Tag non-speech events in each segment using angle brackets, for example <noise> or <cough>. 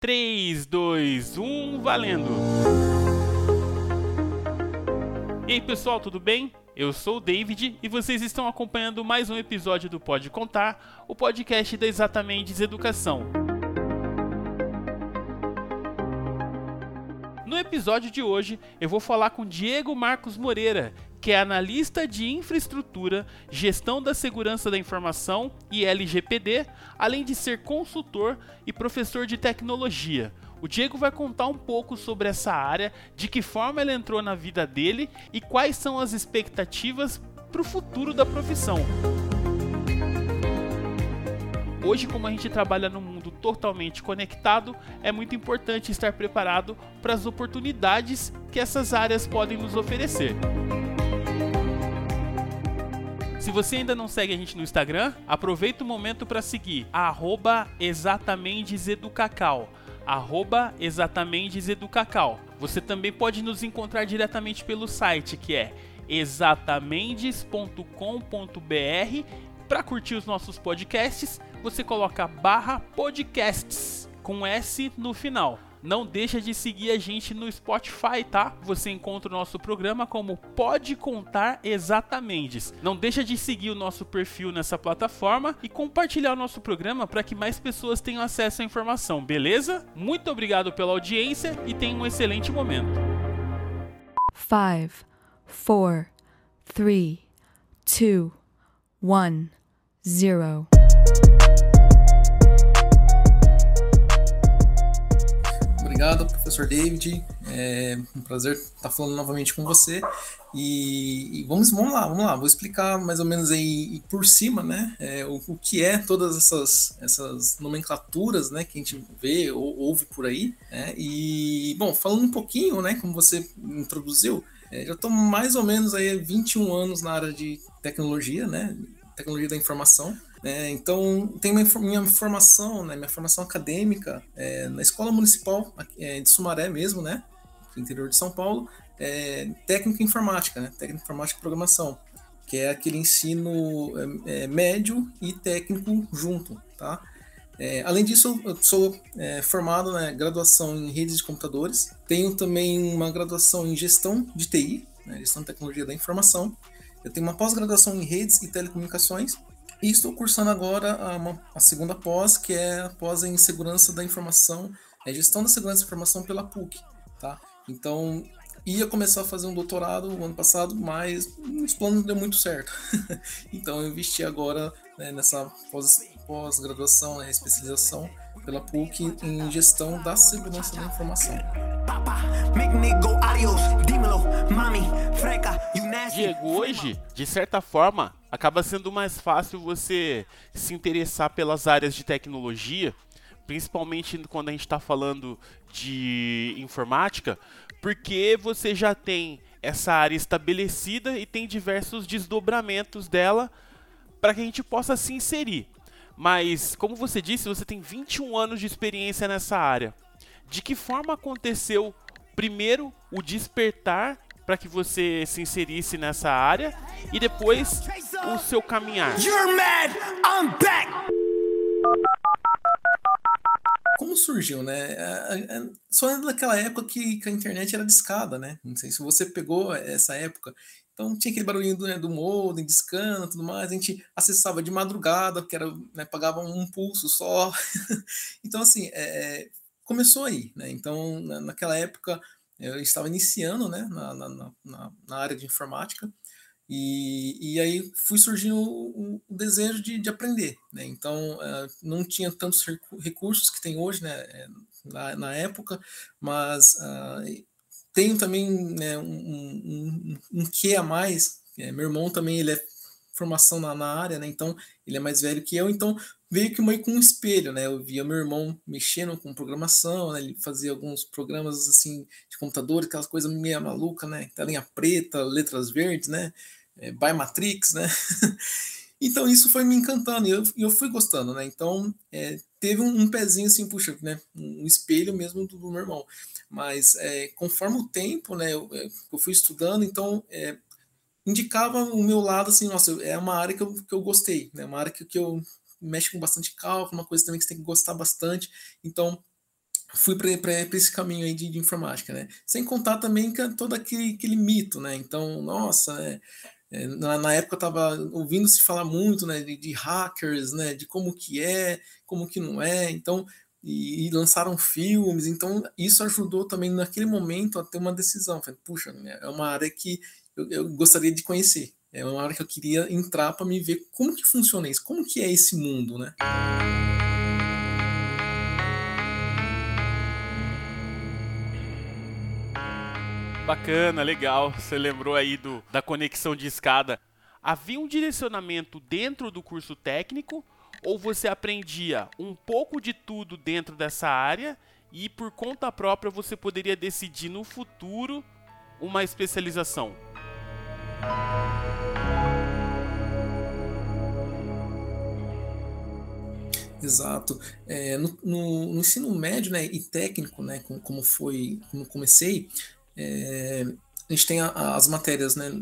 3, 2, 1, valendo! E aí pessoal, tudo bem? Eu sou o David e vocês estão acompanhando mais um episódio do Pode Contar, o podcast da Exatamente Educação. No episódio de hoje, eu vou falar com Diego Marcos Moreira, que é analista de infraestrutura, gestão da segurança da informação e LGPD, além de ser consultor e professor de tecnologia. O Diego vai contar um pouco sobre essa área, de que forma ele entrou na vida dele e quais são as expectativas para o futuro da profissão. Hoje, como a gente trabalha num mundo totalmente conectado, é muito importante estar preparado para as oportunidades que essas áreas podem nos oferecer. Se você ainda não segue a gente no Instagram, aproveita o momento para seguir arroba exatamenteseducacau arroba exatamenteseducacau. Você também pode nos encontrar diretamente pelo site que é exatamendes.com.br. Para curtir os nossos podcasts, você coloca barra podcasts com S no final não deixa de seguir a gente no Spotify, tá? Você encontra o nosso programa como Pode Contar Exatamente. Não deixa de seguir o nosso perfil nessa plataforma e compartilhar o nosso programa para que mais pessoas tenham acesso à informação, beleza? Muito obrigado pela audiência e tenha um excelente momento. 5 4 3 2 1 0 obrigado, professor David. É um prazer estar falando novamente com você. E, e vamos, vamos lá, vamos lá. Vou explicar mais ou menos aí por cima, né, é, o, o, que é todas essas, essas nomenclaturas, né, que a gente vê ou ouve por aí. Né, e, bom, falando um pouquinho, né, como você introduziu, é, já estou mais ou menos aí 21 anos na área de tecnologia, né, tecnologia da informação. É, então, tem minha, minha formação, né, minha formação acadêmica é, na Escola Municipal é, de Sumaré mesmo, né, no interior de São Paulo, é, técnica informática, né, técnica informática e programação, que é aquele ensino é, é, médio e técnico junto, tá? além disso, eu sou formado na né, graduação em redes de computadores, tenho também uma graduação em gestão de TI, né, gestão de tecnologia da informação, eu tenho uma pós-graduação em redes e telecomunicações e estou cursando agora a, a, segunda pós, que é a pós em segurança da informação, é gestão da segurança da informação pela PUC, tá? Então, ia começar a fazer um doutorado no ano passado, mas os planos não deu muito certo. <laughs> então, eu investi agora né, nessa pós-graduação, pós né, especialização pela PUC em gestão da segurança da informação. Diego, hoje, de certa forma, acaba sendo mais fácil você se interessar pelas áreas de tecnologia, principalmente quando a gente está falando de informática, porque você já tem essa área estabelecida e tem diversos desdobramentos dela para que a gente possa se inserir. Mas, como você disse, você tem 21 anos de experiência nessa área. De que forma aconteceu primeiro o despertar para que você se inserisse nessa área e depois o seu caminhar? You're mad, I'm back. Como surgiu, né? É, é, é, só naquela época que, que a internet era discada, né? Não sei se você pegou essa época. Então tinha aquele barulhinho do, né, do modem, discando tudo mais. A gente acessava de madrugada, porque era, né, pagava um pulso só. <laughs> então, assim, é, começou aí, né? Então, na, naquela época, eu estava iniciando, né, na, na, na, na área de informática. E, e aí fui surgindo o, o desejo de, de aprender, né? Então, uh, não tinha tantos recursos que tem hoje, né, eh, na, na época, mas uh, tenho também né, um, um, um, que a mais. É, meu irmão também ele é formação na, na área, né? Então ele é mais velho que eu, então veio que meio com um espelho, né? Eu via meu irmão mexendo com programação, né? ele fazia alguns programas assim de computador, aquelas coisas meio maluca, né? Telinha preta, letras verdes, né? É, by Matrix, né? <laughs> então isso foi me encantando e eu, eu fui gostando, né? Então é, teve um, um, pezinho assim, puxa, né? Um espelho mesmo do, do meu irmão. Mas é, conforme o tempo, né, eu, é, eu fui estudando, então é, indicava o meu lado assim, nossa, é uma área que eu, que eu gostei, né, uma área que, que eu mexo com bastante cálculo, uma coisa também que você tem que gostar bastante. Então, fui para esse caminho aí de, de, informática, né? Sem contar também que é todo aquele, aquele mito, né? Então, nossa, é, é, na, na, época eu estava ouvindo se falar muito, né, de, de, hackers, né, de como que é, como que não é. Então, e, e, lançaram filmes, então isso ajudou também naquele momento a ter uma decisão. Falei, puxa, né, é uma área que eu, eu, gostaria de conhecer, é uma área que eu queria entrar para me ver como que funciona isso, como que é esse mundo, né? Bacana, legal. Você lembrou aí do, da conexão de escada. Havia um direcionamento dentro do curso técnico ou você aprendia um pouco de tudo dentro dessa área e por conta própria você poderia decidir no futuro uma especialização? Exato. É, no, no, no, ensino médio né, e técnico, né, como, como foi, como comecei, é, a gente tem a, as matérias né,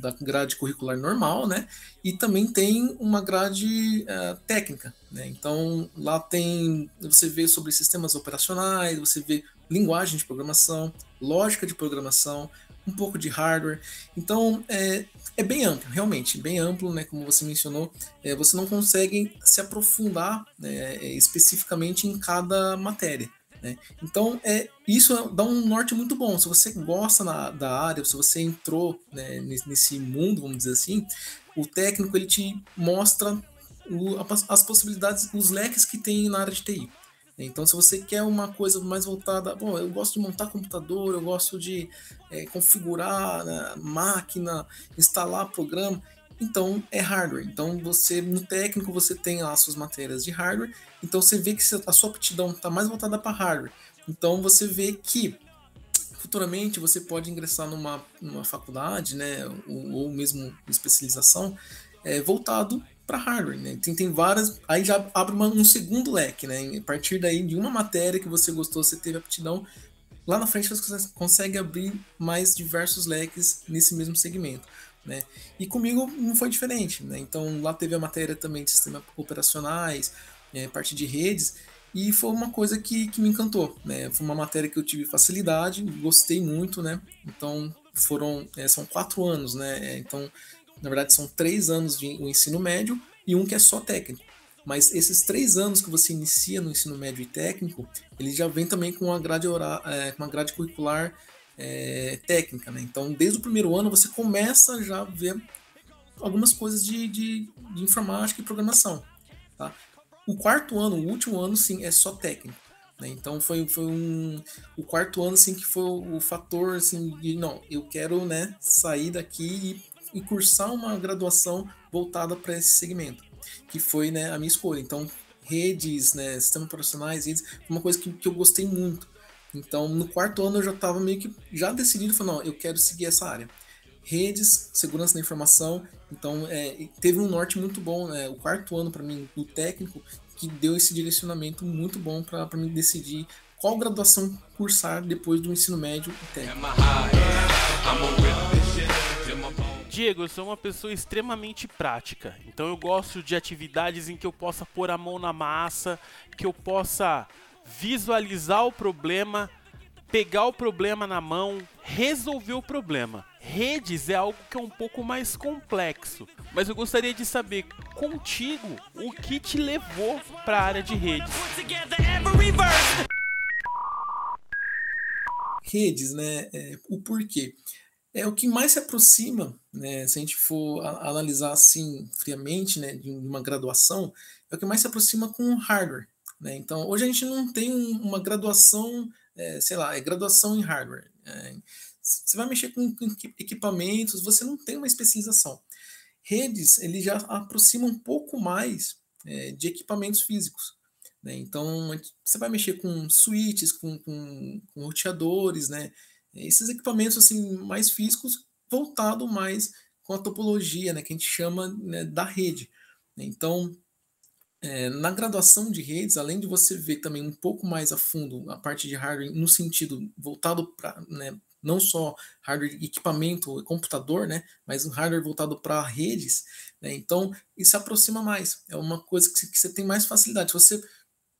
da grade curricular normal, né? E também tem uma grade uh, técnica, né? Então lá tem você vê sobre sistemas operacionais, você vê linguagem de programação, lógica de programação, um pouco de hardware. Então é, é bem amplo, realmente, bem amplo, né? Como você mencionou, é, você não consegue se aprofundar né, especificamente em cada matéria. Né? Então, é, isso dá um norte muito bom. Se você gosta na, da área, se você entrou né, nesse mundo, vamos dizer assim, o técnico ele te mostra o, as possibilidades, os leques que tem na área de TI. Então, se você quer uma coisa mais voltada, bom, eu gosto de montar computador, eu gosto de é, configurar né, máquina, instalar programa, então é hardware. Então você no técnico você tem lá suas matérias de hardware, então você vê que a sua aptidão está mais voltada para hardware. Então você vê que futuramente você pode ingressar numa, numa faculdade, né, ou, ou mesmo especialização é, voltado para hardware, né? Tem, tem várias, aí já abre uma, um segundo leque, né? A partir daí de uma matéria que você gostou, você teve aptidão, lá na frente você consegue abrir mais diversos leques nesse mesmo segmento. Né? E comigo não foi diferente. Né? Então lá teve a matéria também de sistemas operacionais, é, parte de redes, e foi uma coisa que, que me encantou. Né? Foi uma matéria que eu tive facilidade, gostei muito. Né? Então foram é, são quatro anos, né? É, então na verdade são três anos de o ensino médio e um que é só técnico. Mas esses três anos que você inicia no ensino médio e técnico, ele já vem também com uma grade, oral, é, uma grade curricular é, técnica, né? Então, desde o primeiro ano você começa já a ver algumas coisas de, de, de informática e programação, tá? O quarto ano, o último ano, sim, é só técnico. Né? Então foi, foi um o quarto ano assim que foi o, fator assim de não, eu quero né sair daqui e, e cursar uma graduação voltada para esse segmento, que foi né a minha escolha. Então redes, né, sistemas operacionais, redes, uma coisa que, que eu gostei muito. Então, no quarto ano eu já estava meio que já decidido, falando, não, eu quero seguir essa área. Redes, segurança da informação, então é, teve um norte muito bom, né? O quarto ano para mim do técnico que deu esse direcionamento muito bom para mim decidir qual graduação cursar depois do ensino médio e técnico. Diego, eu sou uma pessoa extremamente prática, então eu gosto de atividades em que eu possa pôr a mão na massa, que eu possa visualizar o problema, pegar o problema na mão, resolver o problema. Redes é algo que é um pouco mais complexo, mas eu gostaria de saber contigo o que te levou para a área de redes. Redes, né? É, o porquê. É o que mais se aproxima, né? Se a gente for analisar assim friamente, né, de uma graduação, é o que mais se aproxima com hardware. Né? Então, hoje a gente não tem uma graduação, é, sei lá, é graduação em hardware. É, você vai mexer com, com equipamentos, você não tem uma especialização. Redes, ele já aproxima um pouco mais é, de equipamentos físicos. Né? Então, você vai mexer com switches, com, com, com roteadores, né? Esses equipamentos assim mais físicos, voltado mais com a topologia, né, que a gente chama né, da rede. Então, é, na graduação de redes, além de você ver também um pouco mais a fundo a parte de hardware, no sentido voltado para né, não só hardware, equipamento, computador, né, mas um hardware voltado para redes, né, então isso aproxima mais. É uma coisa que, que você tem mais facilidade. Se você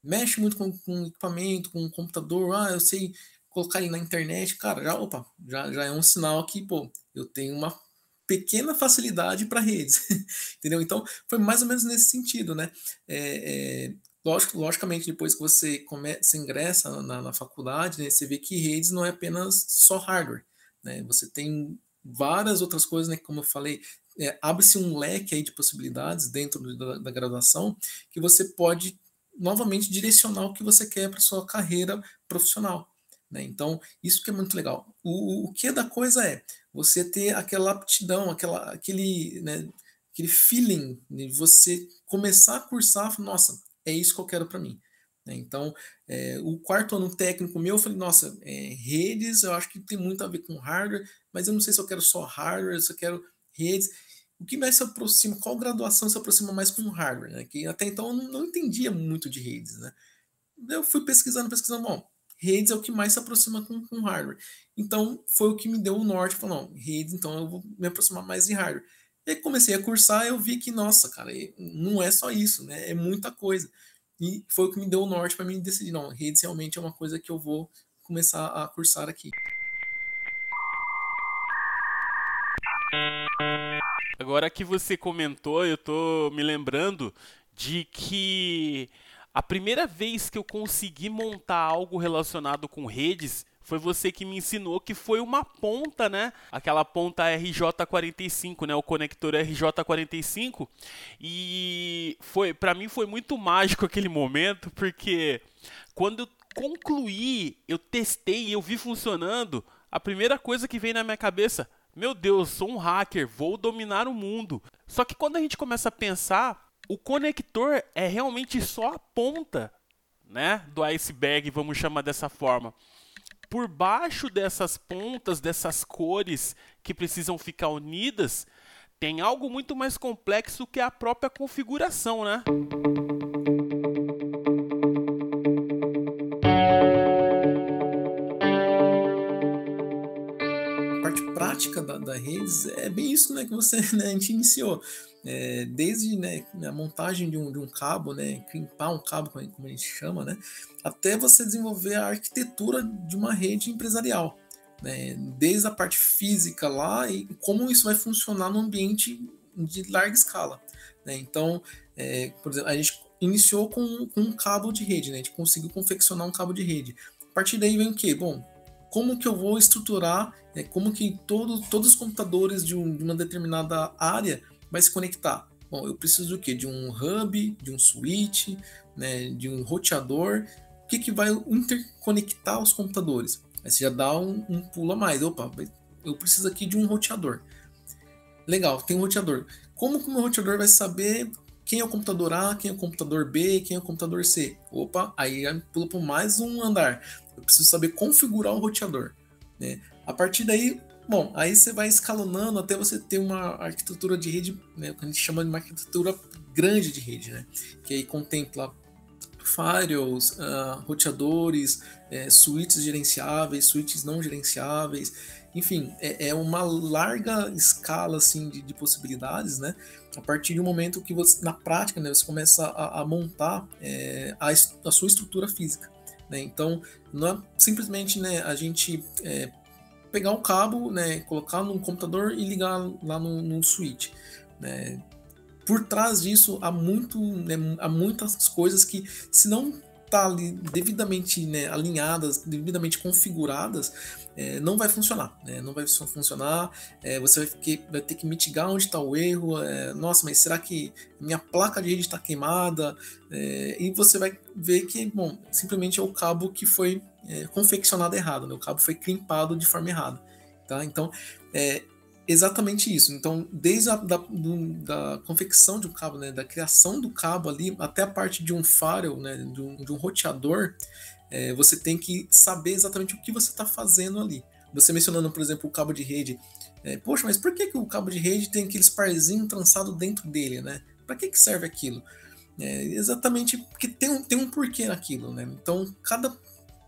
mexe muito com, com equipamento, com computador, ah, eu sei colocar ele na internet, cara, já, opa, já, já é um sinal que, pô, eu tenho uma pequena facilidade para redes, <laughs> entendeu? Então, foi mais ou menos nesse sentido, né? É, é, lógico, logicamente, depois que você, começa, ingressa na, na faculdade, né, você vê que redes não é apenas só hardware, né? Você tem várias outras coisas, né? Como eu falei, é, abre-se um leque aí de possibilidades dentro da, da graduação que você pode novamente direcionar o que você quer para sua carreira profissional. Né? Então, isso que é muito legal. O, o que é da coisa é você ter aquela aptidão, aquela, aquele, né, aquele feeling de você começar a cursar, nossa, é isso que eu quero para mim. Né? Então, é, o quarto ano técnico meu, eu falei, nossa, é, redes, eu acho que tem muito a ver com hardware, mas eu não sei se eu quero só hardware, se eu quero redes. O que mais se aproxima, qual graduação se aproxima mais com hardware? Né? Que até então eu não, não entendia muito de redes. Né? Eu fui pesquisando, pesquisando, bom, redes é o que mais se aproxima com, com hardware. Então, foi o que me deu o norte, falou, não, redes, então eu vou me aproximar mais de hardware. E comecei a cursar, eu vi que, nossa, cara, não é só isso, né? É muita coisa. E foi o que me deu o norte para mim decidir, não, redes realmente é uma coisa que eu vou começar a cursar aqui. Agora que você comentou, eu tô me lembrando de que a primeira vez que eu consegui montar algo relacionado com redes foi você que me ensinou que foi uma ponta, né? Aquela ponta RJ45, né? O conector RJ45. E foi, para mim foi muito mágico aquele momento, porque quando eu concluí, eu testei eu vi funcionando, a primeira coisa que veio na minha cabeça, meu Deus, sou um hacker, vou dominar o mundo. Só que quando a gente começa a pensar, o conector é realmente só a ponta, né, do iceberg, vamos chamar dessa forma. Por baixo dessas pontas, dessas cores que precisam ficar unidas, tem algo muito mais complexo que a própria configuração, né? Prática da, da redes é bem isso né, que você <laughs> né, a gente iniciou. É, desde né, a montagem de um, de um cabo, né, crimpar um cabo, como a gente chama, né, até você desenvolver a arquitetura de uma rede empresarial. Né, desde a parte física lá e como isso vai funcionar no ambiente de larga escala. Né? Então, é, por exemplo, a gente iniciou com, com, um cabo de rede, né? a gente conseguiu confeccionar um cabo de rede. A partir daí vem o quê? Bom, como que eu vou estruturar, né, como que todo, todos os computadores de, um, de, uma determinada área vai se conectar. Bom, eu preciso do quê? De um hub, de um switch, né, de um roteador. O que, que vai interconectar os computadores? Aí você já dá um, um pulo a mais. Opa, eu preciso aqui de um roteador. Legal, tem um roteador. Como que o meu roteador vai saber quem é o computador A, quem é o computador B, quem é o computador C? Opa, aí pula para mais um andar. Eu preciso saber configurar o roteador. Né? A partir daí, bom, aí você vai escalonando até você ter uma arquitetura de rede, né, que a gente chama de uma arquitetura grande de rede, né? que aí contempla firewalls, uh, roteadores, é, switches gerenciáveis, switches não gerenciáveis, enfim, é, é uma larga escala assim de, de, possibilidades, né? A partir do momento que você, na prática, né, você começa a, a montar é, a, a, sua estrutura física. Né? Então, não é simplesmente né, a gente é, pegar um cabo, né, colocar num computador e ligar lá no, no switch. Né? Por trás disso há, muito, né, há muitas coisas que, se não tá ali devidamente né, alinhadas, devidamente configuradas, é, não vai funcionar, né? Não vai funcionar. É, você vai, que, vai, ter que mitigar onde está o erro. É, nossa, mas será que minha placa de rede está queimada? É, e você vai ver que, bom, simplesmente é o cabo que foi é, confeccionado errado, né? O cabo foi crimpado de forma errada, tá? Então, é exatamente isso. Então, desde a da, do, da confecção de um cabo, né, da criação do cabo ali, até a parte de um firewall, né, de um, de um roteador, é, você tem que saber exatamente o que você está fazendo ali. Você mencionando, por exemplo, o cabo de rede. É, Poxa, mas por que, que o cabo de rede tem aqueles parzinhos trançados dentro dele, né? Para que, que serve aquilo? É, exatamente porque tem um, tem um porquê naquilo, né? Então, cada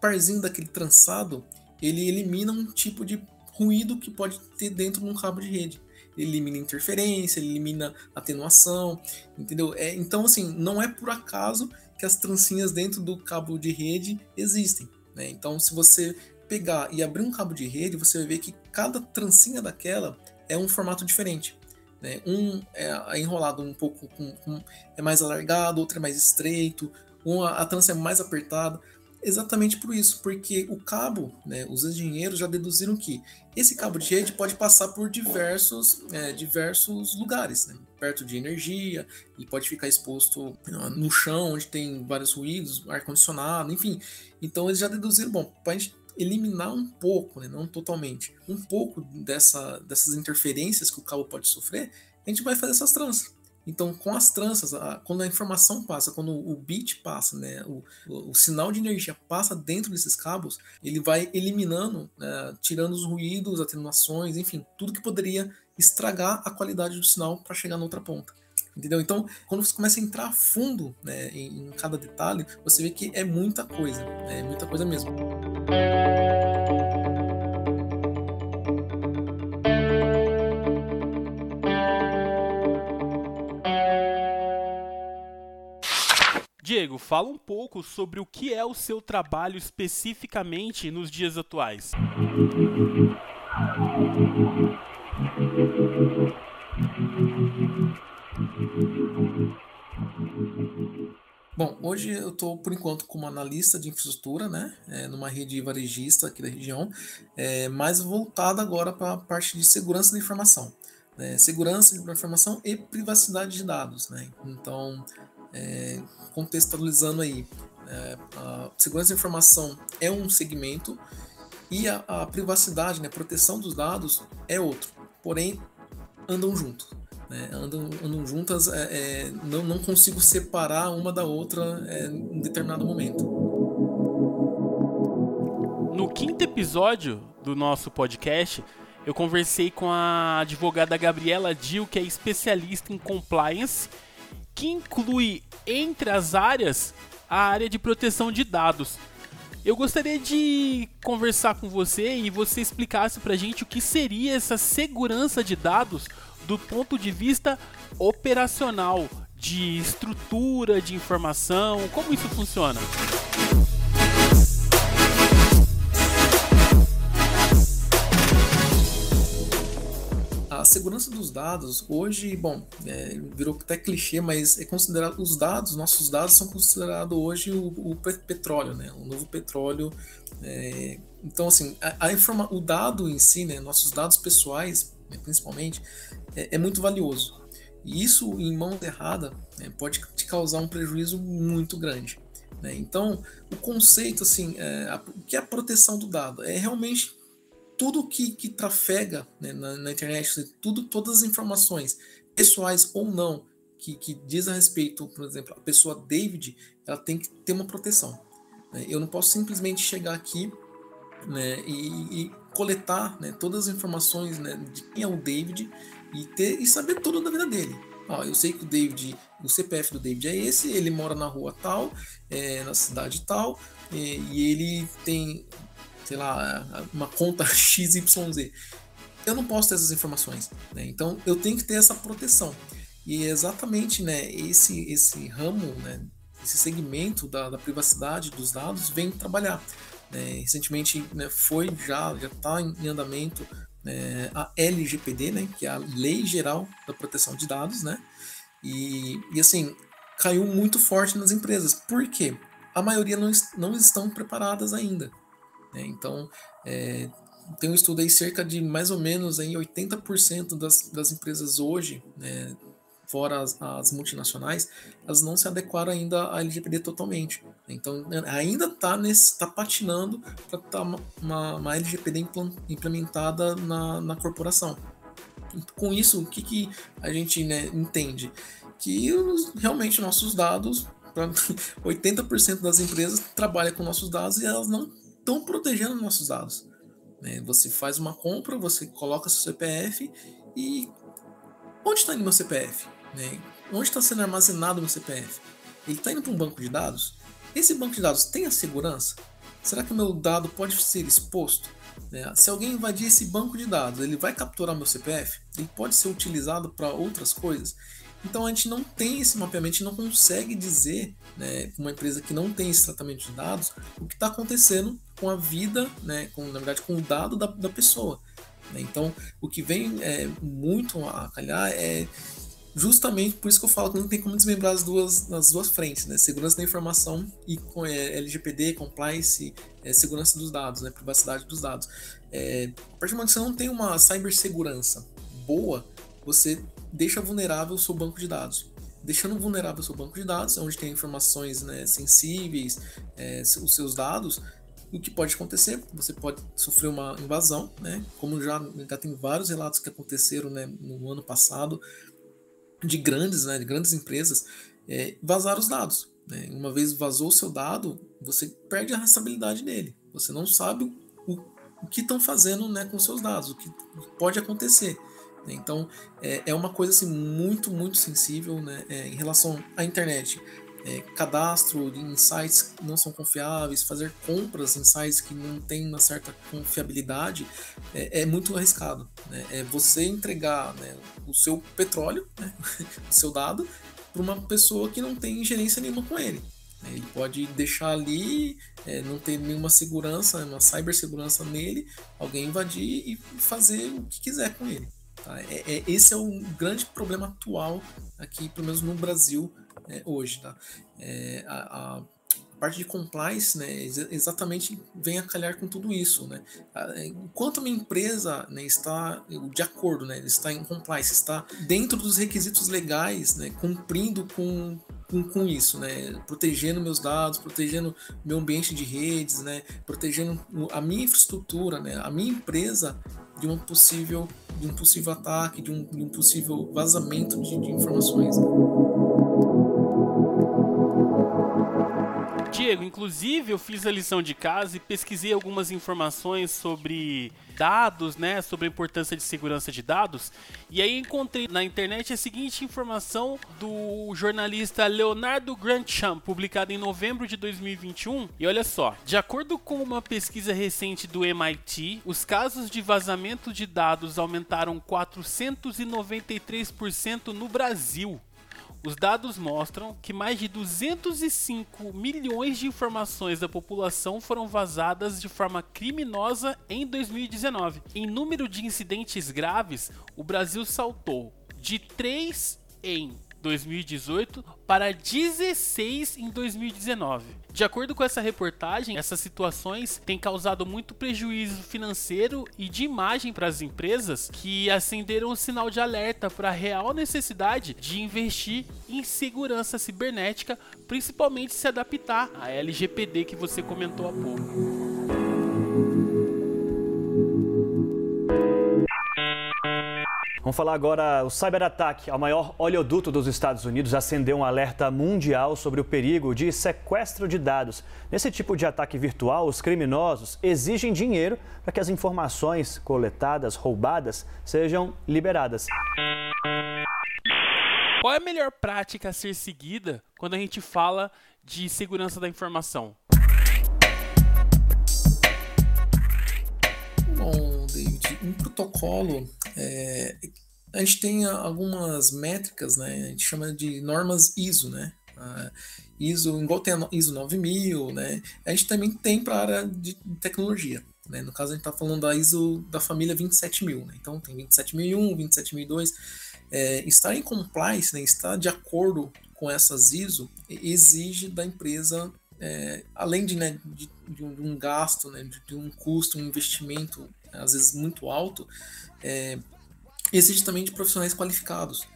parzinho daquele trançado, ele elimina um tipo de ruído que pode ter dentro de um cabo de rede. Ele elimina interferência, ele elimina atenuação, entendeu? É, então, assim, não é por acaso que as trancinhas dentro do cabo de rede existem. Né? Então, se você pegar e abrir um cabo de rede, você vai ver que cada trancinha daquela é um formato diferente. Né? Um é enrolado um pouco, com, com, é mais alargado, outro é mais estreito, uma, a trança é mais apertada. Exatamente por isso, porque o cabo, né, os engenheiros já deduziram que esse cabo de rede pode passar por diversos, é, diversos lugares, né, perto de energia, ele pode ficar exposto no chão, onde tem vários ruídos, ar-condicionado, enfim. Então eles já deduziram, bom, para a gente eliminar um pouco, né, não totalmente, um pouco dessa, dessas interferências que o cabo pode sofrer, a gente vai fazer essas tranças. Então, com as tranças, a, quando a informação passa, quando o bit passa, né, o, o, o, sinal de energia passa dentro desses cabos, ele vai eliminando, né, tirando os ruídos, atenuações, enfim, tudo que poderia estragar a qualidade do sinal para chegar na outra ponta. Entendeu? Então, quando você começa a entrar a fundo né, em, em cada detalhe, você vê que é muita coisa, é muita coisa mesmo. Diego, fala um pouco sobre o que é o seu trabalho especificamente nos dias atuais. Bom, hoje eu estou, por enquanto, como analista de infraestrutura, né, é, numa rede varejista aqui da região, é, mais voltada agora para a parte de segurança da informação. Né, segurança da informação e privacidade de dados. Né? Então, é, contextualizando aí, é, a segurança da informação é um segmento e a, a privacidade, né, proteção dos dados é outro. Porém, andam juntos. Né, andam, andam juntas, é, é, não, não consigo separar uma da outra é, em determinado momento. No quinto episódio do nosso podcast, eu conversei com a advogada Gabriela Dil, que é especialista em compliance que inclui entre as áreas a área de proteção de dados. Eu gostaria de conversar com você e você explicasse pra gente o que seria essa segurança de dados do ponto de vista operacional, de estrutura de informação, como isso funciona? Segurança dos dados, hoje, bom, é, virou até clichê, mas é considerado, os dados, nossos dados são considerados hoje o, o petróleo, né? O novo petróleo. É, então, assim, a, a informa, o dado em si, né? Nossos dados pessoais, né, principalmente, é, é, muito valioso. E isso, em mãos errada, né, pode te causar um prejuízo muito grande. Né? Então, o conceito, assim, é, a, o que é a proteção do dado? É realmente tudo que, que trafega né, na, na, internet, tudo, todas as informações, pessoais ou não, que, que diz a respeito, por exemplo, a pessoa David, ela tem que ter uma proteção. Né? Eu não posso simplesmente chegar aqui né, e, e, coletar né, todas as informações né, de quem é o David e, ter, e saber tudo da vida dele. Ó, eu sei que o David, o CPF do David é esse, ele mora na rua tal, é, na cidade tal, e, e ele tem sei lá, uma conta <laughs> XYZ. Eu não posso ter essas informações, né? Então eu tenho que ter essa proteção. E é exatamente, né, esse esse ramo, né, esse segmento da, da privacidade dos dados vem trabalhar. Né? Recentemente né, foi já já está em andamento né, a LGPD, né, que é a Lei Geral da Proteção de Dados, né? E, e assim caiu muito forte nas empresas. Por quê? A maioria não, não estão preparadas ainda. Né? Então, é, tem um estudo aí, cerca de mais ou menos aí 80% das, das empresas hoje, né, fora as, as, multinacionais, elas não se adequaram ainda à LGPD totalmente. Então, ainda está tá patinando para estar tá uma, uma, LGPD implementada na, na corporação. Com isso, o que, que a gente né, entende? Que os, realmente nossos dados, 80% <laughs> das empresas trabalham com nossos dados e elas não estão protegendo nossos dados. Né? Você faz uma compra, você coloca seu CPF e onde está indo meu CPF? Né? Onde está sendo armazenado meu CPF? Ele está indo para um banco de dados? Esse banco de dados tem a segurança? Será que o meu dado pode ser exposto? Né? Se alguém invadir esse banco de dados, ele vai capturar meu CPF? Ele pode ser utilizado para outras coisas? Então a gente não tem esse mapeamento, a gente não consegue dizer, né, uma empresa que não tem esse tratamento de dados, o que está acontecendo com a vida, né, com, na verdade, com o dado da, da pessoa. Né? Então, o que vem é, muito a calhar é justamente por isso que eu falo que não tem como desmembrar as duas, as duas frentes, né? Segurança da informação e é, LGPD, compliance, é, segurança dos dados, né? Privacidade dos dados. É, a partir do momento que você não tem uma cibersegurança boa, você deixa vulnerável o seu banco de dados. Deixando vulnerável o seu banco de dados, onde tem informações né, sensíveis, é, os seus dados, o que pode acontecer? Você pode sofrer uma invasão, né? Como já, já tem vários relatos que aconteceram né, no ano passado de grandes, né, de grandes empresas é, vazar os dados. Né? Uma vez vazou o seu dado, você perde a responsabilidade nele. Você não sabe o, o que estão fazendo né, com seus dados, o que pode acontecer. Né? Então é, é uma coisa assim, muito, muito sensível né, é, em relação à internet é, cadastro em sites que não são confiáveis, fazer compras em sites que não têm uma certa confiabilidade é, é muito arriscado. Né? É você entregar né, o seu petróleo, né, <laughs> o seu dado, para uma pessoa que não tem ingerência nenhuma com ele. Né? Ele pode deixar ali, é, não ter nenhuma segurança, uma cibersegurança nele, alguém invadir e fazer o que quiser com ele. É, é, esse é o grande problema atual aqui, pelo menos no Brasil, é, hoje, tá? É, a, a, parte de compliance, né, exatamente vem a calhar com tudo isso, né? Enquanto uma empresa né, está de acordo, né, está em compliance, está dentro dos requisitos legais, né, cumprindo com, com, com, isso, né? Protegendo meus dados, protegendo meu ambiente de redes, né? Protegendo a minha infraestrutura, né? A minha empresa de um possível, de um possível ataque, de um, de um possível vazamento de, de informações. Diego, inclusive eu fiz a lição de casa e pesquisei algumas informações sobre dados, né, sobre a importância de segurança de dados, e aí encontrei na internet a seguinte informação do jornalista Leonardo Grandchamp, publicada em novembro de 2021. E olha só, de acordo com uma pesquisa recente do MIT, os casos de vazamento de dados aumentaram 493% no Brasil. Os dados mostram que mais de 205 milhões de informações da população foram vazadas de forma criminosa em 2019. Em número de incidentes graves, o Brasil saltou de 3 em 2018 para 16 em 2019. De acordo com essa reportagem, essas situações têm causado muito prejuízo financeiro e de imagem para as empresas que acenderam o sinal de alerta para a real necessidade de investir em segurança cibernética, principalmente se adaptar à LGPD que você comentou há pouco. Vamos falar agora o cyberataque ao maior oleoduto dos Estados Unidos acendeu um alerta mundial sobre o perigo de sequestro de dados. Nesse tipo de ataque virtual, os criminosos exigem dinheiro para que as informações coletadas, roubadas, sejam liberadas. Qual é a melhor prática a ser seguida quando a gente fala de segurança da informação? Bom, David, um protocolo é, a gente tem algumas métricas, né? A gente chama de normas ISO, né? A ISO, igual tem a ISO 9000, né? A gente também tem para a área de tecnologia. Né? No caso, a gente está falando da ISO da família 27000. Né? Então, tem 27001, 27002. É, estar em compliance, né? estar de acordo com essas ISO, exige da empresa, é, além de, né, de, de, um, gasto, né, de, de, um custo, um investimento, às vezes muito alto, é, exige também de profissionais qualificados.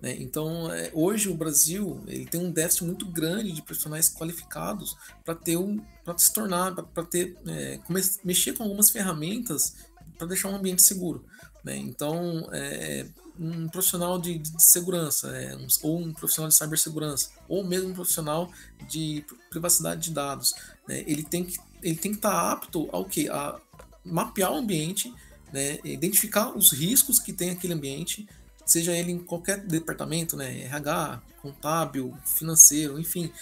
Né? Então, é, hoje o Brasil ele tem um déficit muito grande de profissionais qualificados para ter um, para se tornar, para ter, é, mexer com algumas ferramentas para deixar um ambiente seguro. Né? Então, é, um profissional de, de segurança, é, um, ou um profissional de cibersegurança, ou mesmo um profissional de privacidade de dados, né? ele tem que ele tem que estar tá apto ao que a mapear o ambiente né, identificar os riscos que tem aquele ambiente, seja ele em qualquer departamento, né, RH, contábil, financeiro, enfim,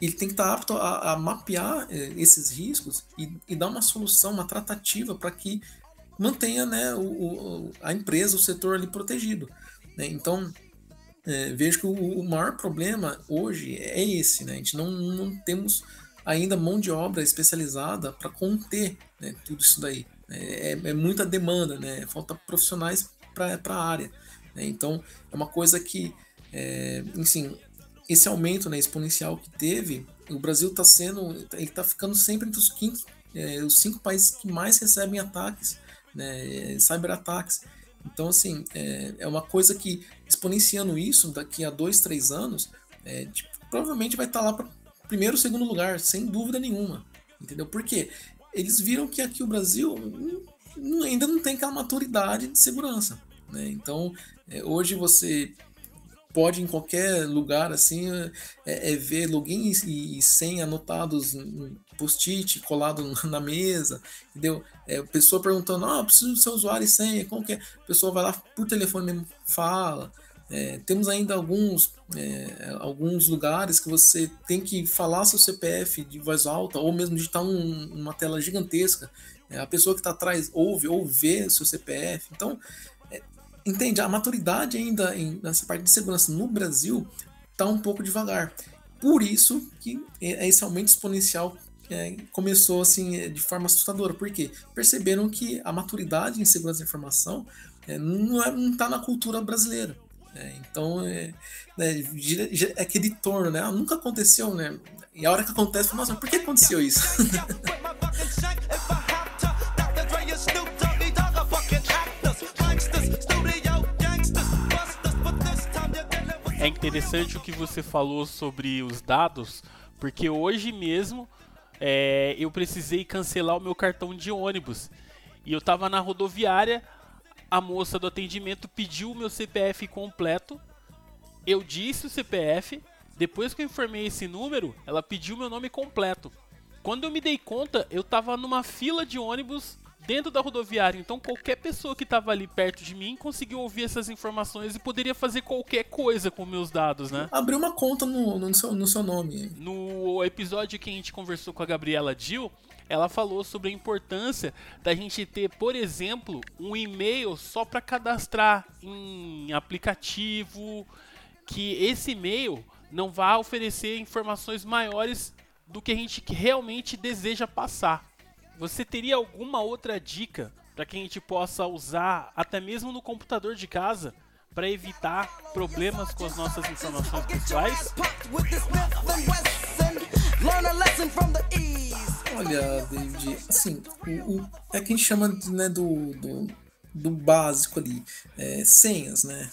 ele tem que estar apto a, a mapear é, esses riscos e, e, dar uma solução, uma tratativa para que mantenha né, o, o, a empresa, o setor ali protegido. Né? Então, é, vejo que o, o, maior problema hoje é esse, né? A gente não, não temos ainda mão de obra especializada para conter né, tudo isso daí. É, é, é, muita demanda, né? Falta profissionais para a área. Né? Então, é uma coisa que, é, enfim, esse aumento né, exponencial que teve, o Brasil está sendo, ele está ficando sempre entre os, quintos, é, os cinco países que mais recebem ataques, né, cyberataques. Então, assim, é, é uma coisa que, exponenciando isso, daqui a dois, três anos, é, tipo, provavelmente vai estar tá lá para primeiro, segundo lugar, sem dúvida nenhuma. Entendeu? Por quê? Eles viram que aqui o Brasil ainda não tem aquela maturidade de segurança. Né? Então, é, hoje você pode em qualquer lugar assim é, é ver login e, e senha anotados no post-it colado <laughs> na mesa, entendeu? É, pessoa perguntando, ah, preciso do seu usuário e senha, como que é? A pessoa vai lá por telefone mesmo, fala. É, temos ainda alguns, é, alguns lugares que você tem que falar seu CPF de voz alta ou mesmo digitar um, uma tela gigantesca. É, a pessoa que está atrás ouve ou vê seu CPF. Então, é, entende? A maturidade ainda em, nessa parte de segurança no Brasil está um pouco devagar. Por isso que é, esse aumento exponencial é, começou assim de forma assustadora. Por quê? Perceberam que a maturidade em segurança da informação não está na cultura brasileira. É, então, é, né, é aquele torno, né? Ah, nunca aconteceu, né? E a hora que acontece, nossa, por que aconteceu isso? <laughs> é interessante o que você falou sobre os dados, porque hoje mesmo é, eu precisei cancelar o meu cartão de ônibus. E eu tava na rodoviária, a moça do atendimento pediu o meu CPF completo. Eu disse o CPF. Depois que eu informei esse número, ela pediu meu nome completo. Quando eu me dei conta, eu tava numa fila de ônibus dentro da rodoviária. Então qualquer pessoa que estava ali perto de mim conseguiu ouvir essas informações e poderia fazer qualquer coisa com meus dados, né? Abriu uma conta no, no, seu, no seu nome. No episódio que a gente conversou com a Gabriela Dill, ela falou sobre a importância da gente ter, por exemplo, um e-mail só para cadastrar em aplicativo, que esse e-mail não vá oferecer informações maiores do que a gente realmente deseja passar. Você teria alguma outra dica para que a gente possa usar até mesmo no computador de casa para evitar problemas com as nossas informações pessoais? Olha, David, assim, o, o, é que a gente chama né, do, do, do básico ali, é, senhas, né?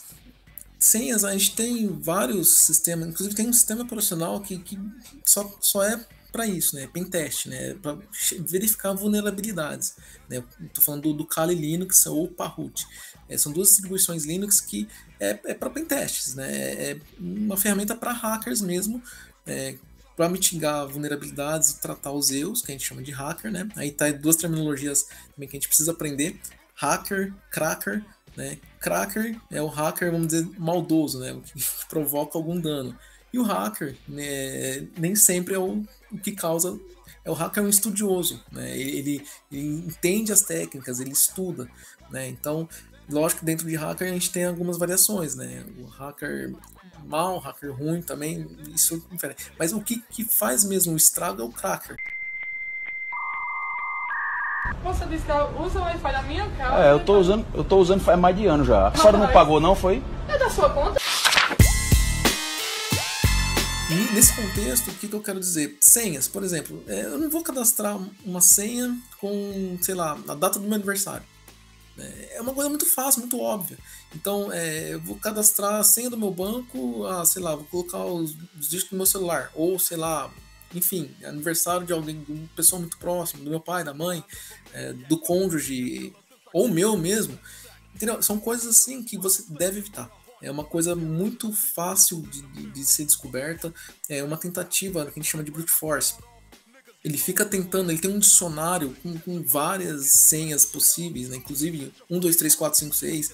Senhas, a gente tem vários sistemas, inclusive tem um sistema operacional que, que só, só é para isso, né? Pentest, né? Para verificar vulnerabilidades. Né? Estou falando do, do Kali Linux ou Parrot. É, são duas distribuições Linux que é, é para pentests, né? É uma ferramenta para hackers mesmo, é, para mitigar vulnerabilidades e tratar os erros, que a gente chama de hacker, né? Aí tá duas terminologias também que a gente precisa aprender: hacker, cracker, né? Cracker é o hacker, vamos dizer, maldoso, né? <laughs> O que, que provoca algum dano. E o hacker, né, nem sempre é o, o que causa. É o hacker é um estudioso, né? Ele, ele entende as técnicas, ele estuda, né? Então, lógico que dentro de hacker a gente tem algumas variações, né? O hacker mal, hacker ruim também, isso é diferente. Mas o que, que faz mesmo o estrago é o cracker. Você disse que usa o Wi-Fi da minha casa. É, eu tô usando, eu tô usando faz mais de ano já. A senhora não pagou não, foi? É da sua conta? E nesse contexto, o que, que eu quero dizer? Senhas, por exemplo, é, eu não vou cadastrar uma senha com, sei lá, a data do meu aniversário. É, é uma coisa muito fácil, muito óbvia. Então, é, eu vou cadastrar a senha do meu banco, ah, sei lá, vou colocar os, os dígitos do meu celular, ou sei lá, enfim, aniversário de alguém, de uma pessoa muito próxima, do meu pai, da mãe, é, do cônjuge, ou meu mesmo. Entendeu? São coisas assim que você deve evitar. É uma coisa muito fácil de, de, de ser descoberta. É uma tentativa que a gente chama de brute force ele fica tentando, ele tem um dicionário com, com várias senhas possíveis, né? inclusive 1, 2, 3, 4, 5, 6.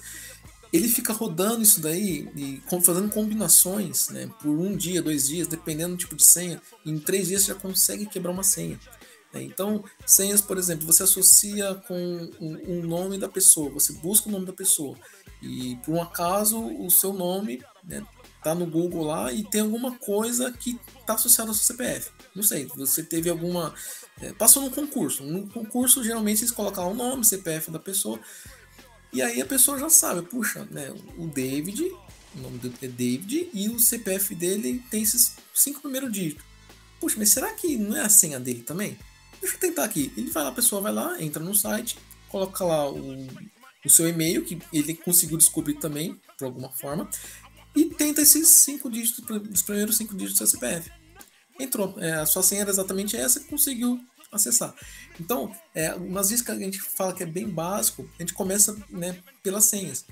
Ele fica rodando isso daí e fazendo combinações né? por um dia, dois dias, dependendo do tipo de senha. em três dias você já consegue quebrar uma senha. Né? Então, senhas, por exemplo, você associa com um, um nome da pessoa, você busca o nome da pessoa e por um acaso o seu nome né, tá no Google lá e tem alguma coisa que tá associada ao seu CPF. Não sei, você teve alguma. É, passou num concurso. No concurso, geralmente, eles colocam o nome, CPF da pessoa. E aí a pessoa já sabe, puxa, né? O David, o nome dele é David, e o CPF dele tem esses cinco primeiros dígitos. Puxa, mas será que não é a senha dele também? Deixa eu tentar aqui. Ele vai lá, a pessoa vai lá, entra no site, coloca lá o, o seu e-mail, que ele conseguiu descobrir também, por alguma forma, e tenta esses cinco dígitos, os primeiros cinco dígitos do seu CPF. Entrou, é, a sua senha era exatamente essa, conseguiu acessar. Então, é, umas vezes que a gente fala que é bem básico, a gente começa né, pelas senhas.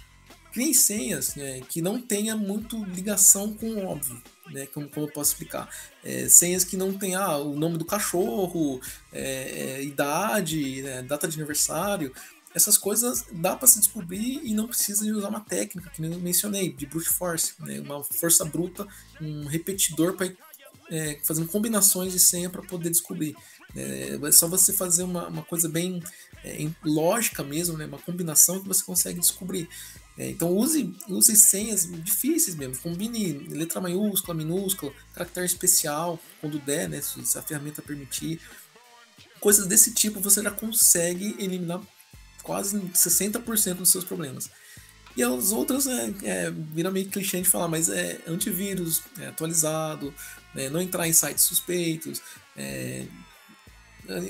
Criem senhas né, que não tenha muito ligação com o óbvio, né, como, como eu posso explicar. É, senhas que não tenha ah, o nome do cachorro, é, é idade, né, data de aniversário. Essas coisas dá para se descobrir e não precisa de usar uma técnica, que nem eu mencionei, de brute force, né, uma força bruta, um repetidor para é, fazendo combinações de senha para poder descobrir. É, é só você fazer uma, uma coisa bem é, lógica mesmo, né? uma combinação que você consegue descobrir. É, então use, use senhas difíceis mesmo, combine letra maiúscula, minúscula, caractere especial, quando der, né? se a ferramenta permitir. Coisas desse tipo você já consegue eliminar quase 60% dos seus problemas. E as outras, né, é, vira meio clichê de falar, mas é antivírus, é atualizado, né, não entrar em sites suspeitos, é,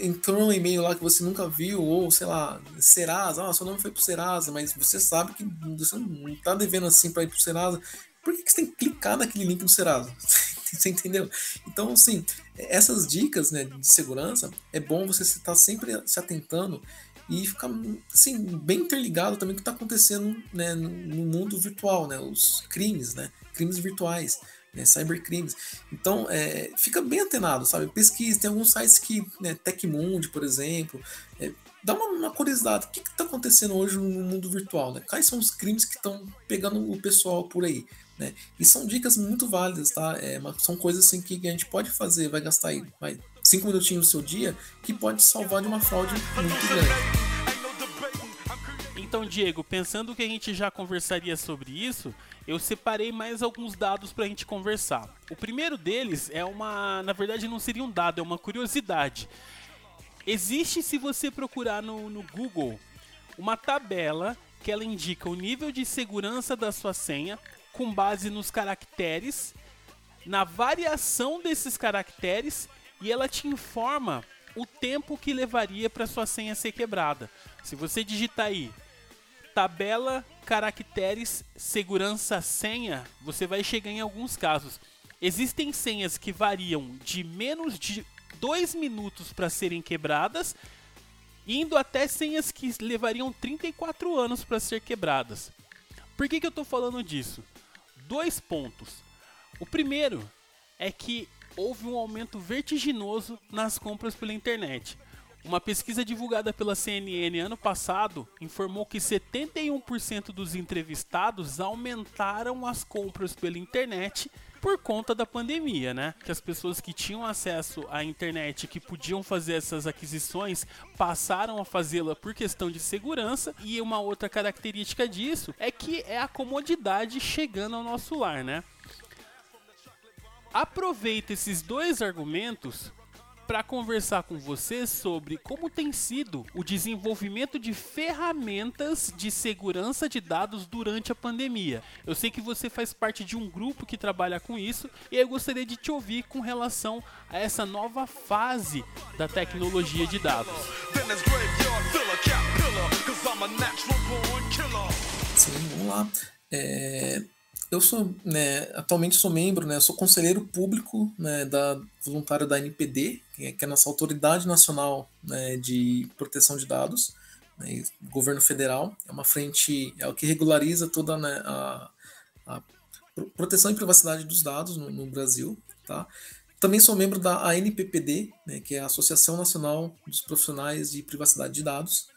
entrou um e-mail lá que você nunca viu, ou sei lá, Serasa, ah, seu nome foi pro Serasa, mas você sabe que você não tá devendo assim para ir pro Serasa. Por que, que você tem que clicar naquele link do Serasa? <laughs> você entendeu? Então, assim, essas dicas né, de segurança, é bom você estar sempre se atentando e ficar assim, bem interligado também com o que está acontecendo né, no mundo virtual, né, os crimes, né, crimes virtuais né, cybercrimes. Então, é, fica bem antenado, sabe? Pesquisa, tem alguns sites que, né, Tecmundi, por exemplo, é, dá uma, uma, curiosidade, o que está acontecendo hoje no mundo virtual, né? Quais são os crimes que estão pegando o pessoal por aí, né? E são dicas muito válidas, tá? É, são coisas assim que a gente pode fazer, vai gastar aí, vai, cinco minutinhos do seu dia, que pode salvar de uma fraude muito grande. Então, Diego, pensando que a gente já conversaria sobre isso, eu separei mais alguns dados para a gente conversar. O primeiro deles é uma, na verdade, não seria um dado, é uma curiosidade. Existe, se você procurar no, no Google, uma tabela que ela indica o nível de segurança da sua senha com base nos caracteres, na variação desses caracteres e ela te informa o tempo que levaria para sua senha ser quebrada. Se você digitar aí tabela caracteres segurança senha, você vai chegar em alguns casos. Existem senhas que variam de menos de 2 minutos para serem quebradas, indo até senhas que levariam 34 anos para ser quebradas. Por que, que eu estou falando disso? Dois pontos. O primeiro é que houve um aumento vertiginoso nas compras pela internet. Uma pesquisa divulgada pela CNN ano passado informou que 71% dos entrevistados aumentaram as compras pela internet por conta da pandemia, né? Que as pessoas que tinham acesso à internet, que podiam fazer essas aquisições, passaram a fazê-la por questão de segurança. E uma outra característica disso é que é a comodidade chegando ao nosso lar, né? Aproveita esses dois argumentos para conversar com você sobre como tem sido o desenvolvimento de ferramentas de segurança de dados durante a pandemia. Eu sei que você faz parte de um grupo que trabalha com isso e eu gostaria de te ouvir com relação a essa nova fase da tecnologia de dados. Sim, vamos lá. É, eu sou, né, atualmente sou membro, né, sou conselheiro público né, da voluntário da NPD, que é, que é a nossa autoridade nacional né, de proteção de dados, né, governo federal, é uma frente, é o que regulariza toda né, a, a, proteção e privacidade dos dados no, no, Brasil, tá? Também sou membro da ANPPD, né, que é a Associação Nacional dos Profissionais de Privacidade de Dados.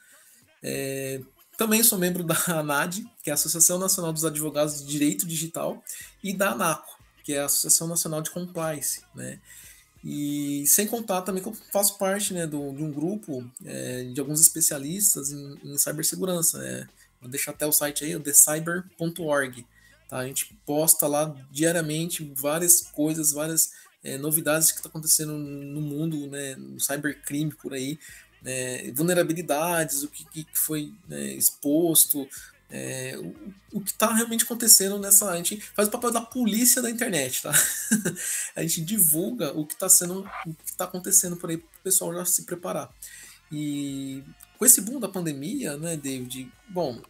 É, também sou membro da <laughs> ANAD, que é a Associação Nacional dos Advogados de Direito Digital, e da ANACO, que é a Associação Nacional de Compliance, né? E sem contar também que eu faço parte né, do, de um grupo é, de alguns especialistas em, em cibersegurança. Né? Vou deixar até o site aí, o thecyber.org. Tá? A gente posta lá diariamente várias coisas, várias é, novidades que estão tá acontecendo no mundo, né, no cybercrime por aí, né, vulnerabilidades, o que, que foi né, exposto, é, o, o, que está realmente acontecendo nessa. A gente faz o papel da polícia da internet, tá? <laughs> a gente divulga o que está sendo, o que está acontecendo por aí para o pessoal já se preparar. E com esse boom da pandemia, né, David? Bom,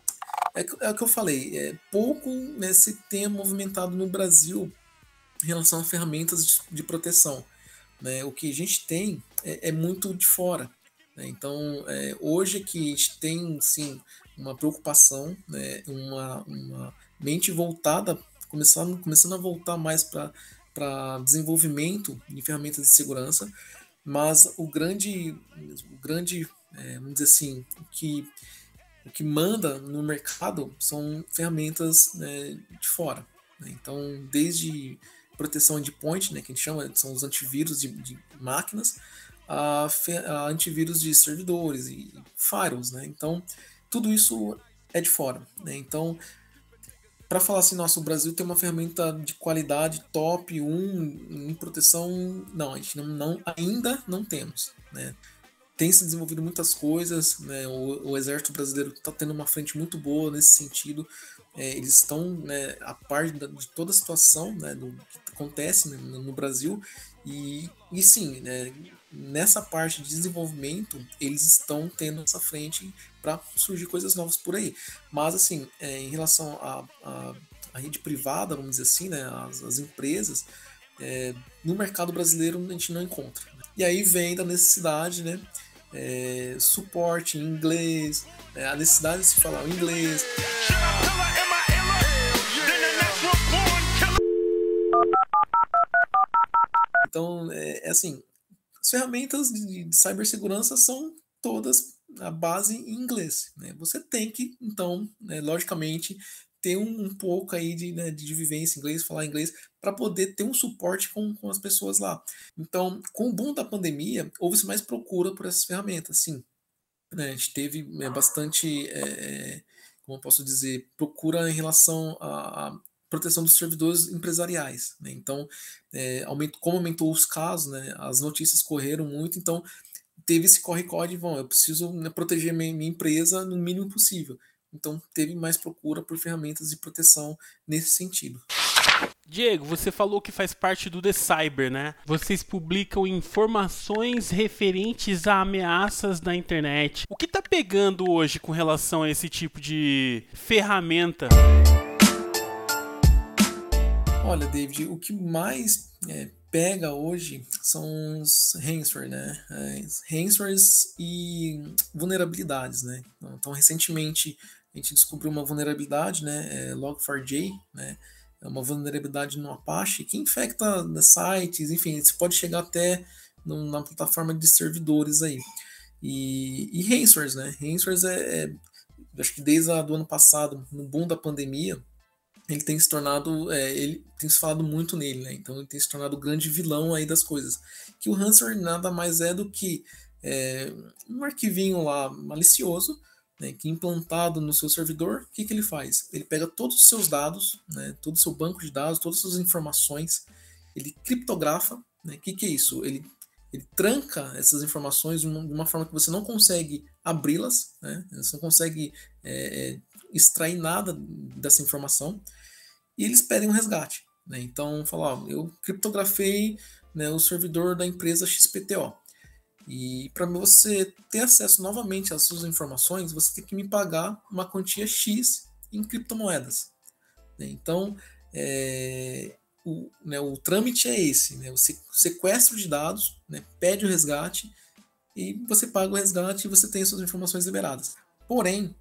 é, é o que eu falei, é, pouco né, se tenha movimentado no Brasil em relação a ferramentas de, de proteção. Né? O que a gente tem é, é muito de fora. Né? Então, é, hoje que a gente tem, sim, uma preocupação, né? uma, uma mente voltada, começando, começando a voltar mais para desenvolvimento de ferramentas de segurança, mas o grande, o grande é, vamos dizer assim, o que o que manda no mercado são ferramentas né, de fora. Né? Então, desde proteção endpoint, né, que a gente chama, são os antivírus de, de máquinas, a, a, antivírus de servidores e firewalls. Né? Então, tudo isso é de fora. Né? Então, para falar assim, nosso Brasil tem uma ferramenta de qualidade top 1 em proteção, não, a gente não, não ainda não temos. Né? tem se desenvolvido muitas coisas, né? o, o, exército brasileiro está tendo uma frente muito boa nesse sentido. É, eles estão né, a par de toda a situação né, do que acontece no, no Brasil e, e sim, né, nessa parte de desenvolvimento eles estão tendo essa frente para surgir coisas novas por aí. Mas assim, é, em relação à rede privada, vamos dizer assim, né, as, as empresas, é, no mercado brasileiro a gente não encontra. E aí vem da necessidade, né? é, suporte em inglês, é, a necessidade de se falar o inglês. Então, é, é assim, as ferramentas de, de cibersegurança são todas a base em inglês. Né? Você tem que, então, né, logicamente, ter um, um pouco aí de, né, de vivência em inglês, falar inglês, para poder ter um suporte com, com as pessoas lá. Então, com o boom da pandemia, houve-se mais procura por essas ferramentas, sim. Né, a gente teve é, bastante, é, como eu posso dizer, procura em relação à, proteção dos servidores empresariais. Né? Então, é, como aumentou os casos, né, as notícias correram muito, então teve esse corre-corre de, bom, eu preciso né, proteger minha, minha empresa no mínimo possível. Então, teve mais procura por ferramentas de proteção nesse sentido. Diego, você falou que faz parte do The Cyber, né? Vocês publicam informações referentes a ameaças da internet. O que tá pegando hoje com relação a esse tipo de ferramenta? Olha, David, o que mais é, pega hoje são os ransomware, né? Ransomwares e vulnerabilidades, né? Então, recentemente a gente descobriu uma vulnerabilidade, né, é Log4j, né, é uma vulnerabilidade no Apache que infecta né, sites, enfim, você pode chegar até na plataforma de servidores aí. E, e ransomwares, né, ransomwares é, é, acho que desde o ano passado, no boom da pandemia, ele tem se tornado, é, ele tem se falado muito nele, né, então ele tem se tornado o grande vilão aí das coisas. Que o ransomware nada mais é do que é, um arquivinho lá malicioso, né, que implantado no seu servidor, o que, que ele faz? Ele pega todos os seus dados, né, todo o seu banco de dados, todas as suas informações, ele criptografa. O né, que, que é isso? Ele, ele tranca essas informações de uma, de uma forma que você não consegue abri-las, né, você não consegue é, é, extrair nada dessa informação, e eles pedem um resgate. Né, então, falar, eu criptografei né, o servidor da empresa XPTO. E para você ter acesso novamente às suas informações, você tem que me pagar uma quantia X em criptomoedas. Né? Então, é, o, né, o trâmite é esse: né? o sequestro de dados, né, pede o resgate e você paga o resgate e você tem suas informações liberadas. Porém,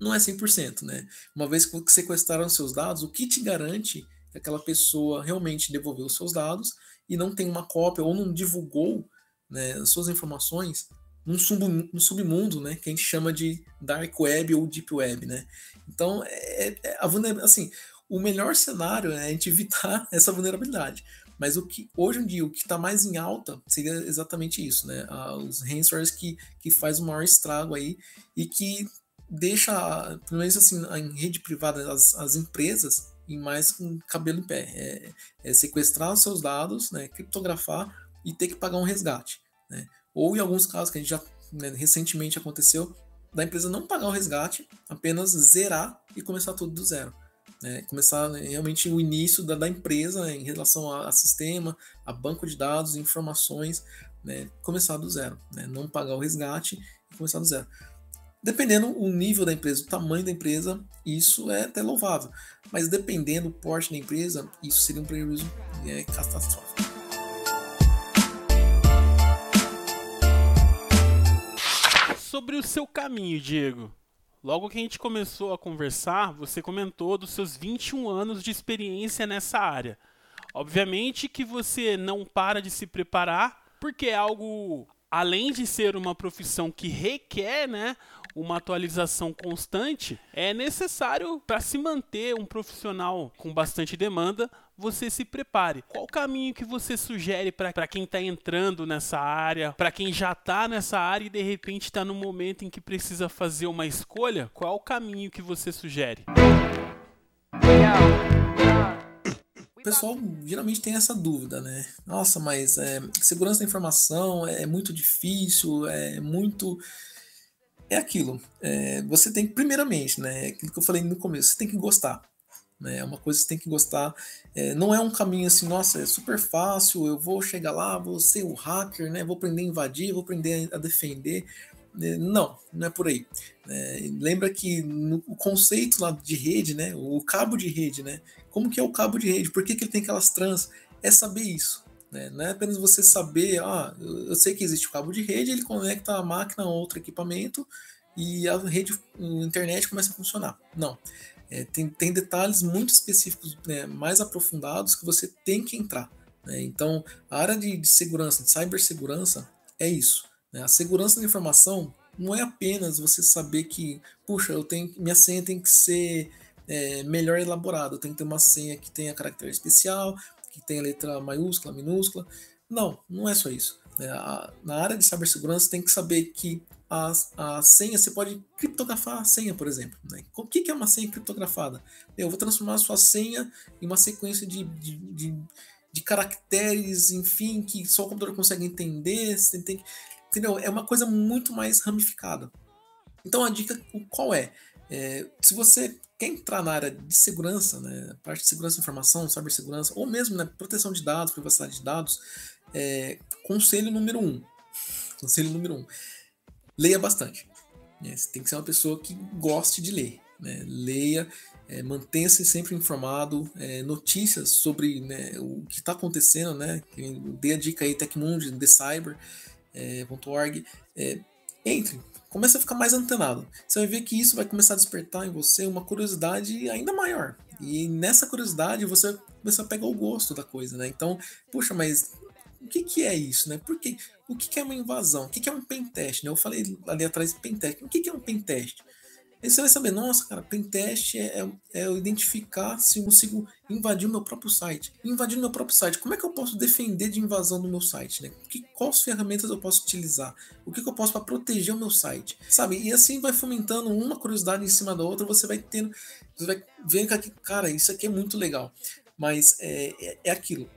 não é 100%. Né? Uma vez que sequestraram seus dados, o que te garante que aquela pessoa realmente devolveu os seus dados e não tem uma cópia ou não divulgou né, suas informações num, sub, num submundo, né, que a gente chama de dark web ou deep web, né? Então, é, é a assim, o melhor cenário é a gente evitar <laughs> essa vulnerabilidade. Mas o que hoje em dia o que está mais em alta seria exatamente isso, né? Ah, os ransomwares que, que faz o maior estrago aí e que deixa, pelo menos assim, em rede privada, as, as empresas e mais com cabelo em pé. É, é sequestrar os seus dados, né, criptografar e ter que pagar um resgate. Né? Ou em alguns casos que a gente já né, recentemente aconteceu, da empresa não pagar o resgate, apenas zerar e começar tudo do zero. Né? Começar né, realmente o início da, da empresa né, em relação a, a, sistema, a banco de dados, informações, né? começar do zero. Né? Não pagar o resgate e começar do zero. Dependendo o nível da empresa, o tamanho da empresa, isso é até louvável. Mas dependendo do porte da empresa, isso seria um prejuízo é, catastrófico. Sobre o seu caminho, Diego. Logo que a gente começou a conversar, você comentou dos seus 21 anos de experiência nessa área. Obviamente que você não para de se preparar, porque é algo além de ser uma profissão que requer, né, uma atualização constante, é necessário para se manter um profissional com bastante demanda, você se prepare. Qual o caminho que você sugere para quem está entrando nessa área, para quem já está nessa área e de repente está no momento em que precisa fazer uma escolha? Qual o caminho que você sugere? O pessoal geralmente tem essa dúvida, né? Nossa, mas é, segurança da informação é muito difícil, é muito é aquilo. É, você tem que, primeiramente, né? Aquilo que eu falei no começo, você tem que gostar. Né, é uma coisa que você tem que gostar. É, não é um caminho assim, nossa, é super fácil, eu vou chegar lá, vou ser o hacker, né? Vou aprender a invadir, vou aprender a defender. É, não, não é por aí. É, lembra que no, o conceito lá de rede, né? O cabo de rede, né? Como que é o cabo de rede? Por que, que ele tem aquelas trans? É saber isso. Né? Não é apenas você saber, ah, eu sei que existe o cabo de rede, ele conecta a máquina a outro equipamento e a rede, a internet começa a funcionar. Não. É, tem, tem detalhes muito específicos, né, mais aprofundados, que você tem que entrar. Né? Então, a área de, de segurança, de cibersegurança, é isso. Né? A segurança da informação não é apenas você saber que, puxa, eu tenho, minha senha tem que ser é, melhor elaborada, eu tenho que ter uma senha que tenha caractere especial, que tem a letra maiúscula, minúscula. Não, não é só isso. Né? na área de cibersegurança tem que saber que a, a senha, você pode criptografar a senha, por exemplo. Né? O que, é uma senha criptografada? Eu vou transformar a sua senha em uma sequência de, de, de, de caracteres, enfim, que só o computador consegue entender. Você tem entendeu? É uma coisa muito mais ramificada. Então a dica qual é? É se você quer entrar na área de segurança, né, parte de segurança de informação, cibersegurança, ou mesmo né, proteção de dados, privacidade de dados, é, conselho número um. <laughs> Conselho número um. Leia bastante. Né, você tem que ser uma pessoa que goste de ler. Né, leia, é, mantenha-se sempre informado, é, notícias sobre né, o que está acontecendo, né? Dê a dica aí, Tecmundi, TheCyber.org. É, é, entre, começa a ficar mais antenado. Você vai ver que isso vai começar a despertar em você uma curiosidade ainda maior. E nessa curiosidade você começa a pegar o gosto da coisa, né? Então, puxa, mas o que, que é isso, né? Por o que, que é uma invasão? O que, que é um pentest? Né? Eu falei ali atrás pentest. O que, que é um pentest? Aí você vai saber, nossa, cara, pentest é, é, é eu identificar se eu consigo invadir o meu próprio site. Invadir o meu próprio site, como é que eu posso defender de invasão do meu site? Né? Que, quais ferramentas eu posso utilizar? O que, que eu posso para proteger o meu site? Sabe? E assim vai fomentando uma curiosidade em cima da outra, você vai tendo, você vai vendo que, cara, isso aqui é muito legal. Mas é, é, é aquilo.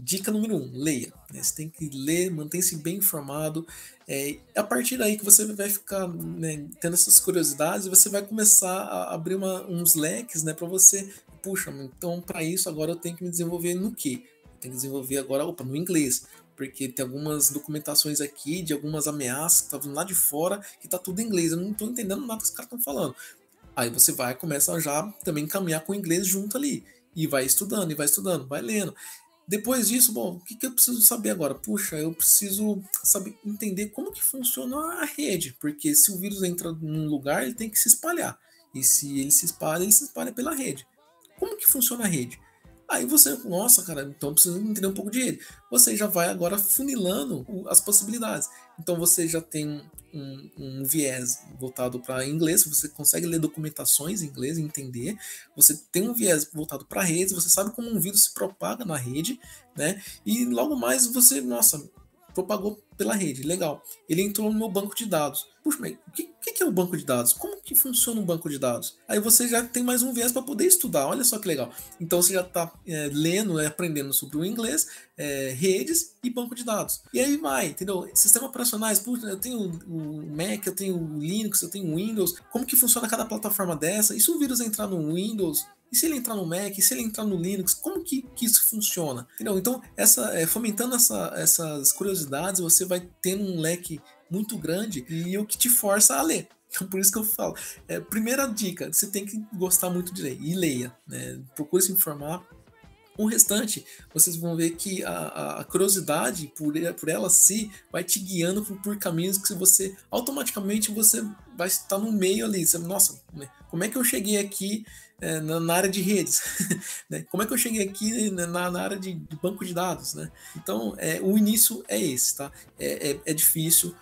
Dica número um, leia. Né? Você tem que ler, manter-se bem informado. É a partir daí que você vai ficar né, tendo essas curiosidades você vai começar a abrir uma, uns leques né, para você. Puxa, então para isso agora eu tenho que me desenvolver no quê? Eu tenho que desenvolver agora opa, no inglês. Porque tem algumas documentações aqui de algumas ameaças que estão tá vindo lá de fora que tá tudo em inglês. Eu não estou entendendo nada que os caras estão falando. Aí você vai começa já também caminhar com o inglês junto ali. E vai estudando, e vai estudando, vai lendo. Depois disso, bom, o que, que eu preciso saber agora? Puxa, eu preciso saber entender como que funciona a rede, porque se o vírus entra num lugar, ele tem que se espalhar. E se ele se espalha, ele se espalha pela rede. Como que funciona a rede? Aí você, nossa, cara, então precisa entender um pouco de ele. Você já vai agora funilando as possibilidades. Então você já tem um, um viés voltado para inglês, você consegue ler documentações em inglês e entender. Você tem um viés voltado para redes, você sabe como um vírus se propaga na rede, né? E logo mais você, nossa, propagou pela rede, legal. Ele entrou no meu banco de dados. Puxa, mas o que, que é o banco de dados? Como que funciona um banco de dados? Aí você já tem mais um viés para poder estudar. Olha só que legal. Então você já está é, lendo, é, aprendendo sobre o inglês, é, redes e banco de dados. E aí vai, entendeu? Sistemas operacionais, putz, eu tenho o Mac, eu tenho o Linux, eu tenho o Windows. Como que funciona cada plataforma dessa? E se o vírus entrar no Windows? E se ele entrar no Mac? E se ele entrar no Linux? Como que, que isso funciona? Entendeu? Então, essa, é, fomentando essa, essas curiosidades, você vai tendo um leque muito grande e o que te força a ler. <laughs> Então, por isso que eu falo. É, primeira dica: você tem que gostar muito de ler. E leia. Né? Procure se informar. O restante, vocês vão ver que a, a curiosidade por, por ela si vai te guiando por, por, caminhos que você automaticamente você vai estar no meio ali. Você, Nossa, né? como é que eu cheguei aqui é, na, área de redes? <laughs> né? Como é que eu cheguei aqui na, na área de, banco de dados? Né? Então, é, o início é esse, tá? É, é, é difícil.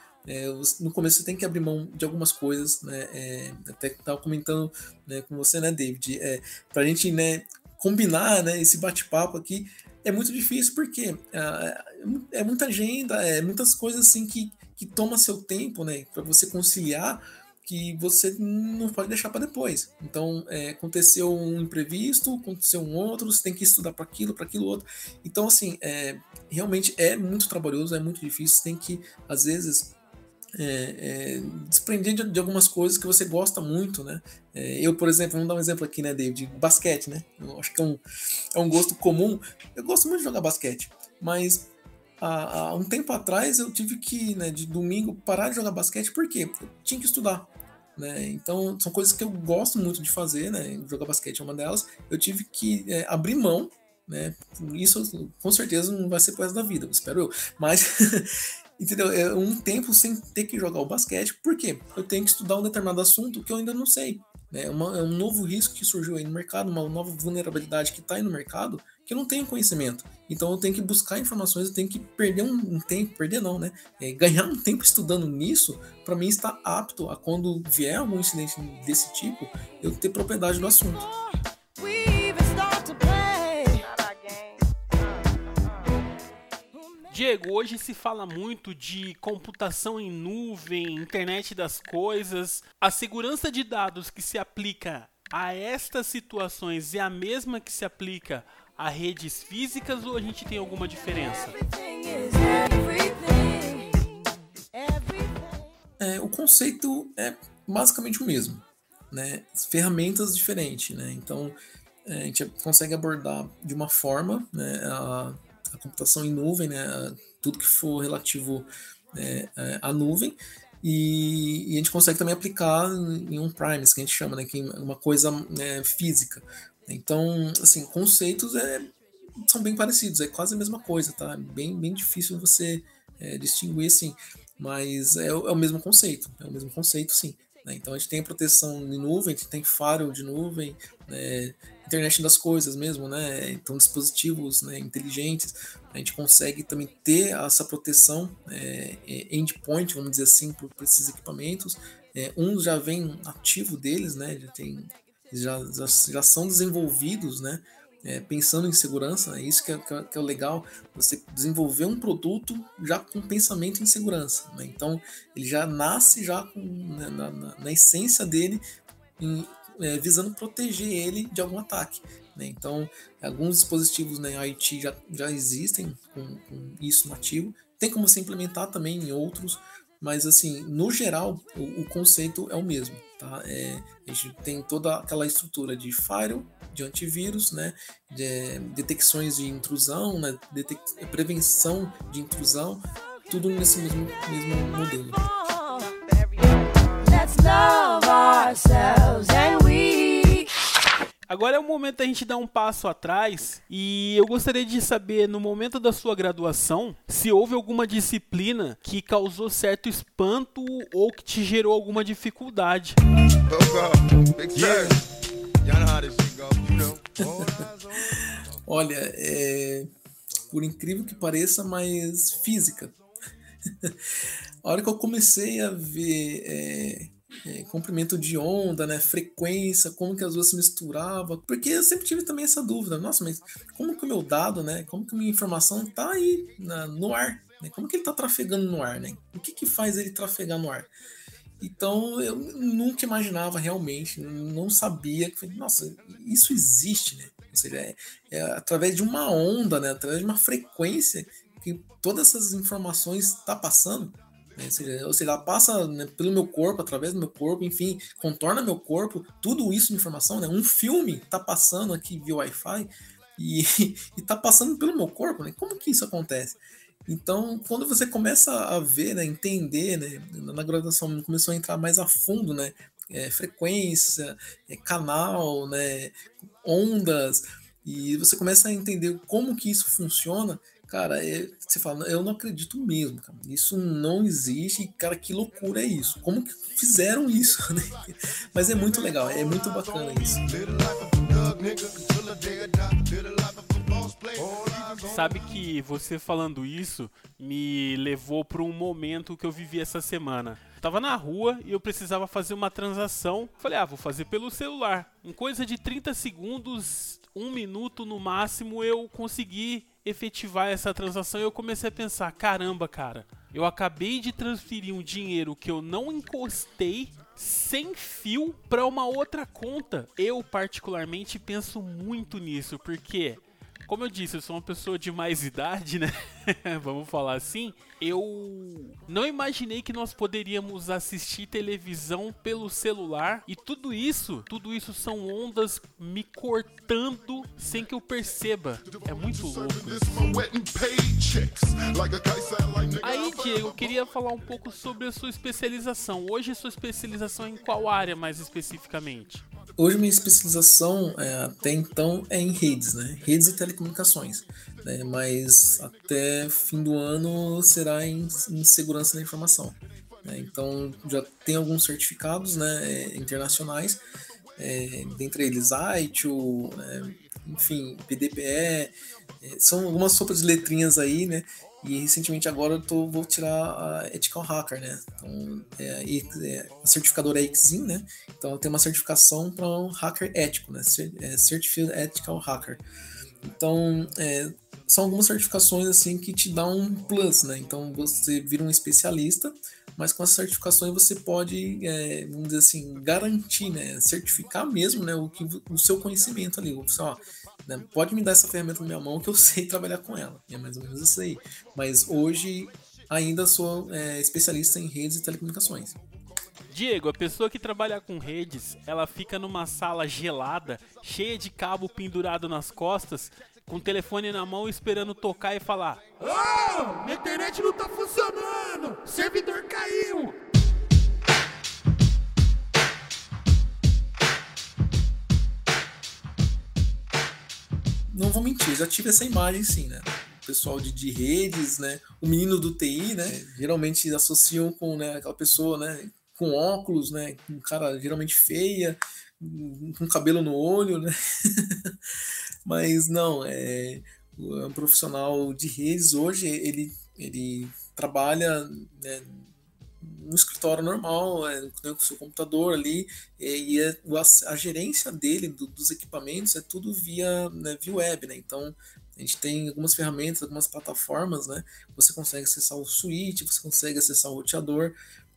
No começo você tem que abrir mão de algumas coisas, né? É, até estava comentando né, com você, né, David? É, para a gente né, combinar né, esse bate-papo aqui é muito difícil porque é, é muita agenda, é muitas coisas assim que, que toma seu tempo, né? Para você conciliar que você não pode deixar para depois. Então, é, aconteceu um imprevisto, aconteceu um outro, você tem que estudar para aquilo, para aquilo outro. Então, assim, é, realmente é muito trabalhoso, é muito difícil, tem que, às vezes, é, é, desprender de, de, algumas coisas que você gosta muito, né? É, eu, por exemplo, vamos dar um exemplo aqui, né, David? Basquete, né? Eu acho que é um, é um gosto comum. Eu gosto muito de jogar basquete, mas há, há um tempo atrás eu tive que, né, de domingo, parar de jogar basquete porque eu tinha que estudar. Né? Então, são coisas que eu gosto muito de fazer, né? Jogar basquete é uma delas. Eu tive que é, abrir mão né? Isso com certeza não vai ser coisa da vida, espero eu. Mas <laughs> entendeu? É um tempo sem ter que jogar o basquete, porque eu tenho que estudar um determinado assunto que eu ainda não sei. Né? Uma, é um novo risco que surgiu aí no mercado, uma nova vulnerabilidade que está aí no mercado que eu não tenho conhecimento. Então eu tenho que buscar informações, eu tenho que perder um, tempo, perder não, né? É, ganhar um tempo estudando nisso para mim estar apto a quando vier algum incidente desse tipo, eu ter propriedade do assunto. Diego, hoje se fala muito de computação em nuvem, internet das coisas. A segurança de dados que se aplica a estas situações é a mesma que se aplica a redes físicas ou a gente tem alguma diferença? É, o conceito é basicamente o mesmo, né? Ferramentas diferentes, né? Então é, a gente consegue abordar de uma forma, né? A, a computação em nuvem, né, tudo que for relativo né, é, à nuvem, e, e, a gente consegue também aplicar em um primes, que a gente chama, né, que é uma coisa né, física. Então, assim, conceitos é, são bem parecidos, é quase a mesma coisa, tá? Bem, bem difícil você é, distinguir, assim, mas é, é, o mesmo conceito, é o mesmo conceito, sim. Né? Então a gente tem proteção de nuvem, a gente tem firewall de nuvem, né? internet das coisas mesmo, né? Então dispositivos né, inteligentes, a gente consegue também ter essa proteção é, é endpoint, vamos dizer assim, por, esses equipamentos. É, uns já vem ativo deles, né? Já tem, já, já, já são desenvolvidos, né? É, pensando em segurança, é isso que é, que é, é, o legal, você desenvolver um produto já com pensamento em segurança. Né? Então, ele já nasce já com, né, na, na, na, essência dele em, é, visando proteger ele de algum ataque. Né? Então, alguns dispositivos na né, IT já, já existem com, com, isso nativo. Tem como se implementar também em outros, mas assim, no geral, o, o conceito é o mesmo. Tá? É, a gente tem toda aquela estrutura de firewall, de antivírus, né? de detecções de intrusão, né? prevenção de intrusão, tudo nesse mesmo, mesmo modelo. Let's love ourselves and Agora é o momento da gente dar um passo atrás e eu gostaria de saber, no momento da sua graduação, se houve alguma disciplina que causou certo espanto ou que te gerou alguma dificuldade. Olha, é... por incrível que pareça, mas física. <laughs> a hora que eu comecei a ver é é, comprimento de onda, né, frequência, como que as duas se misturavam, porque eu sempre tive também essa dúvida, nossa, mas como que o meu dado, né, como que a minha informação tá aí na, no ar, né, como que ele tá trafegando no ar, né, o que que faz ele trafegar no ar? Então eu nunca imaginava realmente, não sabia nossa, isso existe, né? Ou seja, é, é através de uma onda, né? Através de uma frequência que todas essas informações está passando. Né? Ou, seja, ela passa né, pelo meu corpo, através do meu corpo, enfim, contorna meu corpo, tudo isso de informação, né? Um filme está passando aqui via Wi-Fi e, <laughs> está passando pelo meu corpo, né? Como que isso acontece? Então, quando você começa a ver, né, entender, né, na graduação começou a entrar mais a fundo, né, é, frequência, é, canal, né, ondas, e você começa a entender como que isso funciona, cara, é, você fala, eu não acredito mesmo, cara, isso não existe, cara, que loucura é isso? Como que fizeram isso, <laughs> né? Mas é muito legal, é muito bacana isso. Sabe que você falando isso me levou para um momento que eu vivi essa semana. Eu tava na rua e eu precisava fazer uma transação. Falei, ah, vou fazer pelo celular. Em coisa de 30 segundos, um minuto no máximo, eu consegui efetivar essa transação eu comecei a pensar: caramba, cara, eu acabei de transferir um dinheiro que eu não encostei sem fio para uma outra conta. Eu particularmente penso muito nisso, porque como eu disse, eu sou uma pessoa de mais idade, né? <laughs> Vamos falar assim. Eu não imaginei que nós poderíamos assistir televisão pelo celular e tudo isso, tudo isso são ondas me cortando sem que eu perceba. É muito louco. Aí, Diego, eu queria falar um pouco sobre a sua especialização. Hoje, sua especialização é em qual área mais especificamente? Hoje minha especialização é, até então é em redes, né? Redes e telecomunicações. Né? Mas até fim do ano será em, em segurança da informação. Né? Então já tem alguns certificados né, é, internacionais, é, dentre eles ITIL, é, enfim, PDPE, é, são algumas sopas de letrinhas aí, né? E recentemente agora eu tô, vou tirar a Ethical Hacker, né? Então, é, é, a certificadora é Exim, né? Então tenho uma certificação para um hacker ético, né? É, Certified Ethical Hacker. Então, é, são algumas certificações assim que te dão um plus, né? Então você vira um especialista, mas com as certificações você pode, é, vamos dizer assim, garantir, né? Certificar mesmo, né? O, que, o seu conhecimento ali. Você, ó, né? Pode me dar essa ferramenta na minha mão que eu <laughs> sei trabalhar com ela. É mais ou menos isso aí. Mas hoje ainda sou é, especialista em redes e telecomunicações. Diego, a pessoa que trabalha com redes, ela fica numa sala gelada, cheia de cabo pendurado nas costas, com o telefone na mão esperando tocar e falar: Oh, minha internet não tá funcionando! Servidor caiu! Não vou mentir, já tive essa imagem sim, né? O pessoal de, de redes, né? O menino do TI, né? Geralmente associam com né, aquela pessoa, né? Com óculos, né? Um cara geralmente feia, com cabelo no olho, né? <laughs> Mas não, é, é um profissional de redes hoje, ele, ele trabalha né, no escritório normal, é, né, com seu computador ali, e, e é, a, a, gerência dele, do, dos equipamentos, é tudo via, né, via web, né? Então, a gente tem algumas ferramentas, algumas plataformas, né? Você consegue acessar o switch, você consegue acessar o roteador,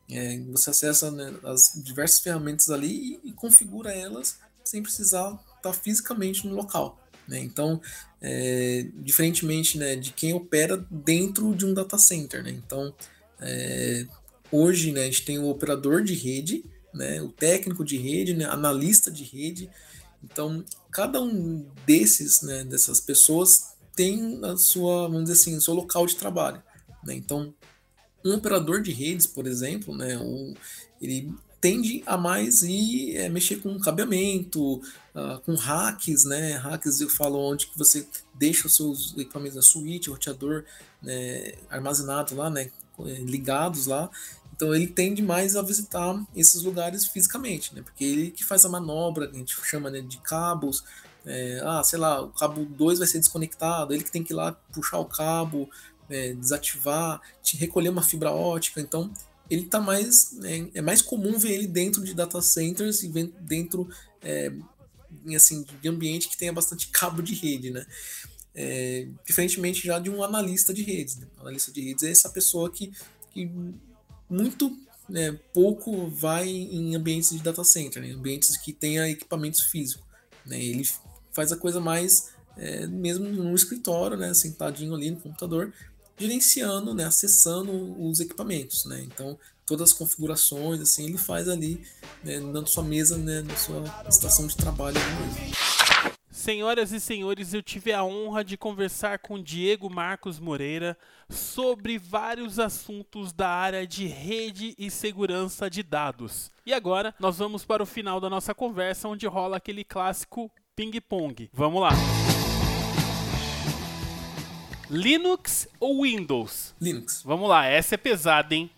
é, você acessa né, as diversas ferramentas ali e, e, configura elas sem precisar estar fisicamente no local. Né? Então, é, diferentemente né, de quem opera dentro de um data center. Né? Então, é, Hoje, né, a gente tem o operador de rede, né, o técnico de rede, né, analista de rede. Então, cada um desses, né, dessas pessoas tem a sua, vamos dizer assim, o seu local de trabalho. Né? Então, um operador de redes, por exemplo, né, um, ele tende a mais ir é, mexer com cabeamento, uh, com hacks, né? Hacks eu falo onde que você deixa os seus equipamentos na suíte, roteador né, armazenado lá, né? Ligados lá então ele tende mais a visitar esses lugares fisicamente, né? Porque ele que faz a manobra, a gente chama né, de cabos. É, ah, sei lá, o cabo 2 vai ser desconectado, ele que tem que ir lá puxar o cabo, é, desativar, te recolher uma fibra ótica. Então ele tá mais. É, é, mais comum ver ele dentro de data centers e dentro é, assim, de ambiente que tenha bastante cabo de rede, né? É, diferentemente já de um analista de redes. Né? O analista de redes é essa pessoa que, que muito né, pouco vai em ambientes de data center, né, ambientes que tenha equipamentos físicos. Né, ele faz a coisa mais é, mesmo no escritório, né, sentadinho ali no computador, gerenciando, né, acessando os equipamentos, né. Então todas as configurações, assim, ele faz ali né, na sua mesa, né, na sua estação de trabalho. Mesmo. Senhoras e senhores, eu tive a honra de conversar com Diego Marcos Moreira sobre vários assuntos da área de rede e segurança de dados. E agora nós vamos para o final da nossa conversa, onde rola aquele clássico ping-pong. Vamos lá! Linux ou Windows? Linux. Vamos lá, essa é pesada, hein?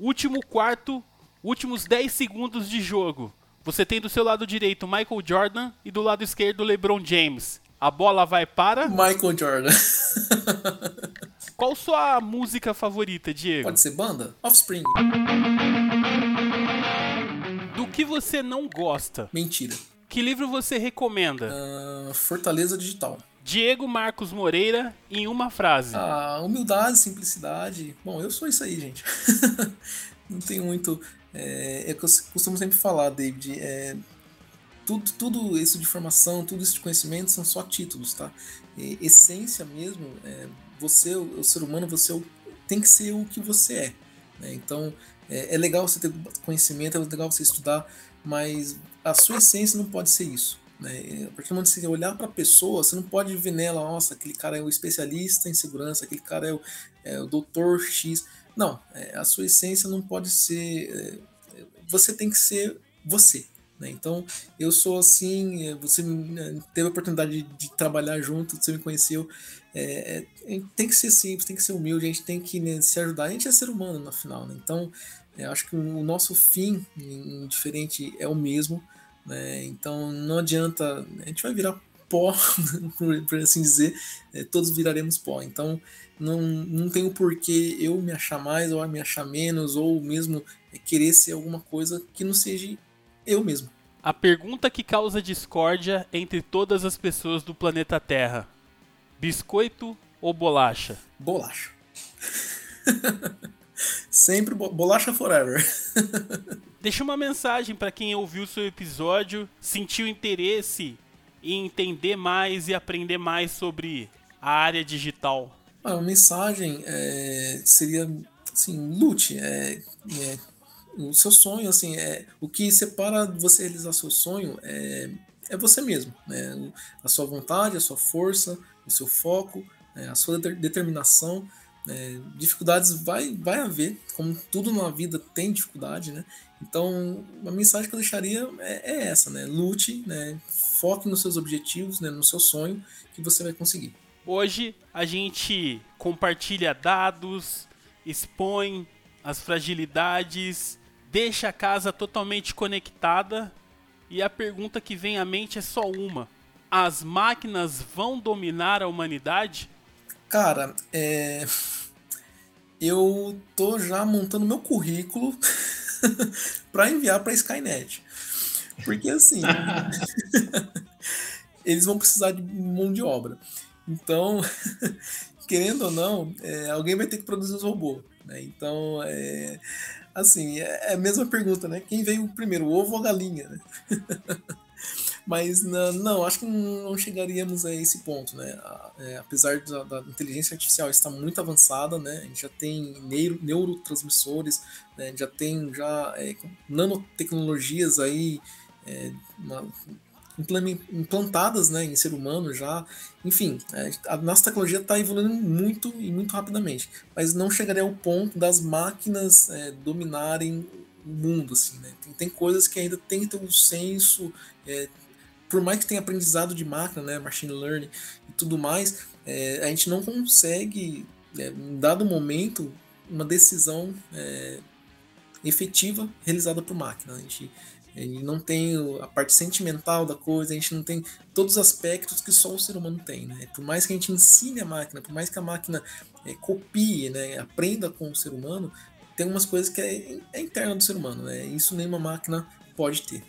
Último quarto, últimos 10 segundos de jogo. Você tem do seu lado direito Michael Jordan e do lado esquerdo LeBron James. A bola vai para. Michael Jordan. <laughs> Qual sua música favorita, Diego? Pode ser banda? Offspring. Do que você não gosta? Mentira. Que livro você recomenda? Uh, Fortaleza Digital. Diego Marcos Moreira em uma frase. Ah, humildade, simplicidade. Bom, eu sou isso aí, gente. <laughs> não tenho muito é, é que eu costumo sempre falar, David, é, tudo, tudo isso de formação, tudo isso de conhecimento são só títulos, tá? Essência mesmo, é, você, o, o, ser humano, você tem que ser o que você é. Né? Então, é, é, legal você ter conhecimento, é legal você estudar, mas a sua essência não pode ser isso. Né? A partir do momento que você olhar para a pessoa, você não pode ver nela, nossa, aquele cara é o especialista em segurança, aquele cara é o, é o doutor X. Não, é, a sua essência não pode ser. É, você tem que ser você. Né? Então, eu sou assim. É, você né, teve a oportunidade de, trabalhar junto, você me conheceu. É, tem que ser simples, tem que ser humilde, a gente tem que né, se ajudar. A gente é ser humano no final. Né? Então, eu acho que o nosso fim, diferente, é o mesmo. Né? Então, não adianta. A gente vai virar pó, <laughs> por, assim dizer, todos viraremos pó. Então, não, não tem o porquê eu me achar mais ou me achar menos, ou mesmo querer ser alguma coisa que não seja eu mesmo. A pergunta que causa discórdia entre todas as pessoas do planeta Terra: biscoito ou bolacha? Bolacha. <laughs> Sempre bo bolacha forever. <laughs> Deixa uma mensagem para quem ouviu o seu episódio, sentiu interesse em entender mais e aprender mais sobre a área digital. A mensagem é, seria assim, lute, é, é, o seu sonho, assim, é o que separa você realizar seu sonho é, é você mesmo, né? A sua vontade, a sua força, o seu foco, né? a sua determinação. Né? Dificuldades vai, vai haver, como tudo na vida tem dificuldade, né? Então, a mensagem que eu deixaria é, é essa, né? Lute, né? Foque nos seus objetivos, né? no seu sonho, que você vai conseguir. Hoje a gente compartilha dados, expõe as fragilidades, deixa a casa totalmente conectada e a pergunta que vem à mente é só uma: as máquinas vão dominar a humanidade? Cara, é... <laughs> eu tô já montando meu currículo <laughs> para enviar para Skynet. Porque assim, <laughs> eles vão precisar de mão de obra. Então, <laughs> querendo ou não, é, alguém vai ter que produzir os robôs. Né? Então, é, assim, é, é a mesma pergunta, né? Quem veio primeiro, o ovo ou a galinha? Né? <laughs> Mas não, não, acho que não chegaríamos a esse ponto, né? É, apesar da, da, inteligência artificial estar muito avançada, né? A gente já tem neuro, neurotransmissores, né? já tem já é, nanotecnologias aí, é, uma, implantadas né, em ser humano já. Enfim, é, a nossa tecnologia está evoluindo muito e muito rapidamente, mas não chegaria ao ponto das máquinas é, dominarem o mundo. Assim, né? tem, tem, coisas que ainda tem que ter um senso, é, por mais que tenha aprendizado de máquina, né, machine learning e tudo mais, é, a gente não consegue, é, em dado momento, uma decisão é, efetiva realizada por máquina. A gente ele não tem a parte sentimental da coisa, a gente não tem todos os aspectos que só o ser humano tem. Né? Por mais que a gente ensine a máquina, por mais que a máquina é, copie, né, aprenda com o ser humano, tem umas coisas que é, é interna do ser humano. Né? Isso nenhuma máquina pode ter.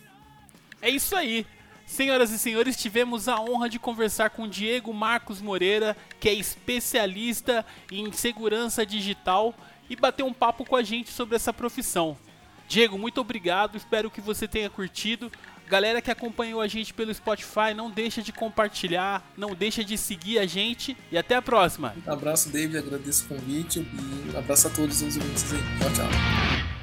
É isso aí. Senhoras e senhores, tivemos a honra de conversar com Diego Marcos Moreira, que é especialista em segurança digital, e bater um papo com a gente sobre essa profissão. Diego, muito obrigado. Espero que você tenha curtido. Galera que acompanhou a gente pelo Spotify, não deixa de compartilhar, não deixa de seguir a gente e até a próxima. Um abraço, David, agradeço o convite e um abraço a todos os ouvintes aí. Tchau, tchau.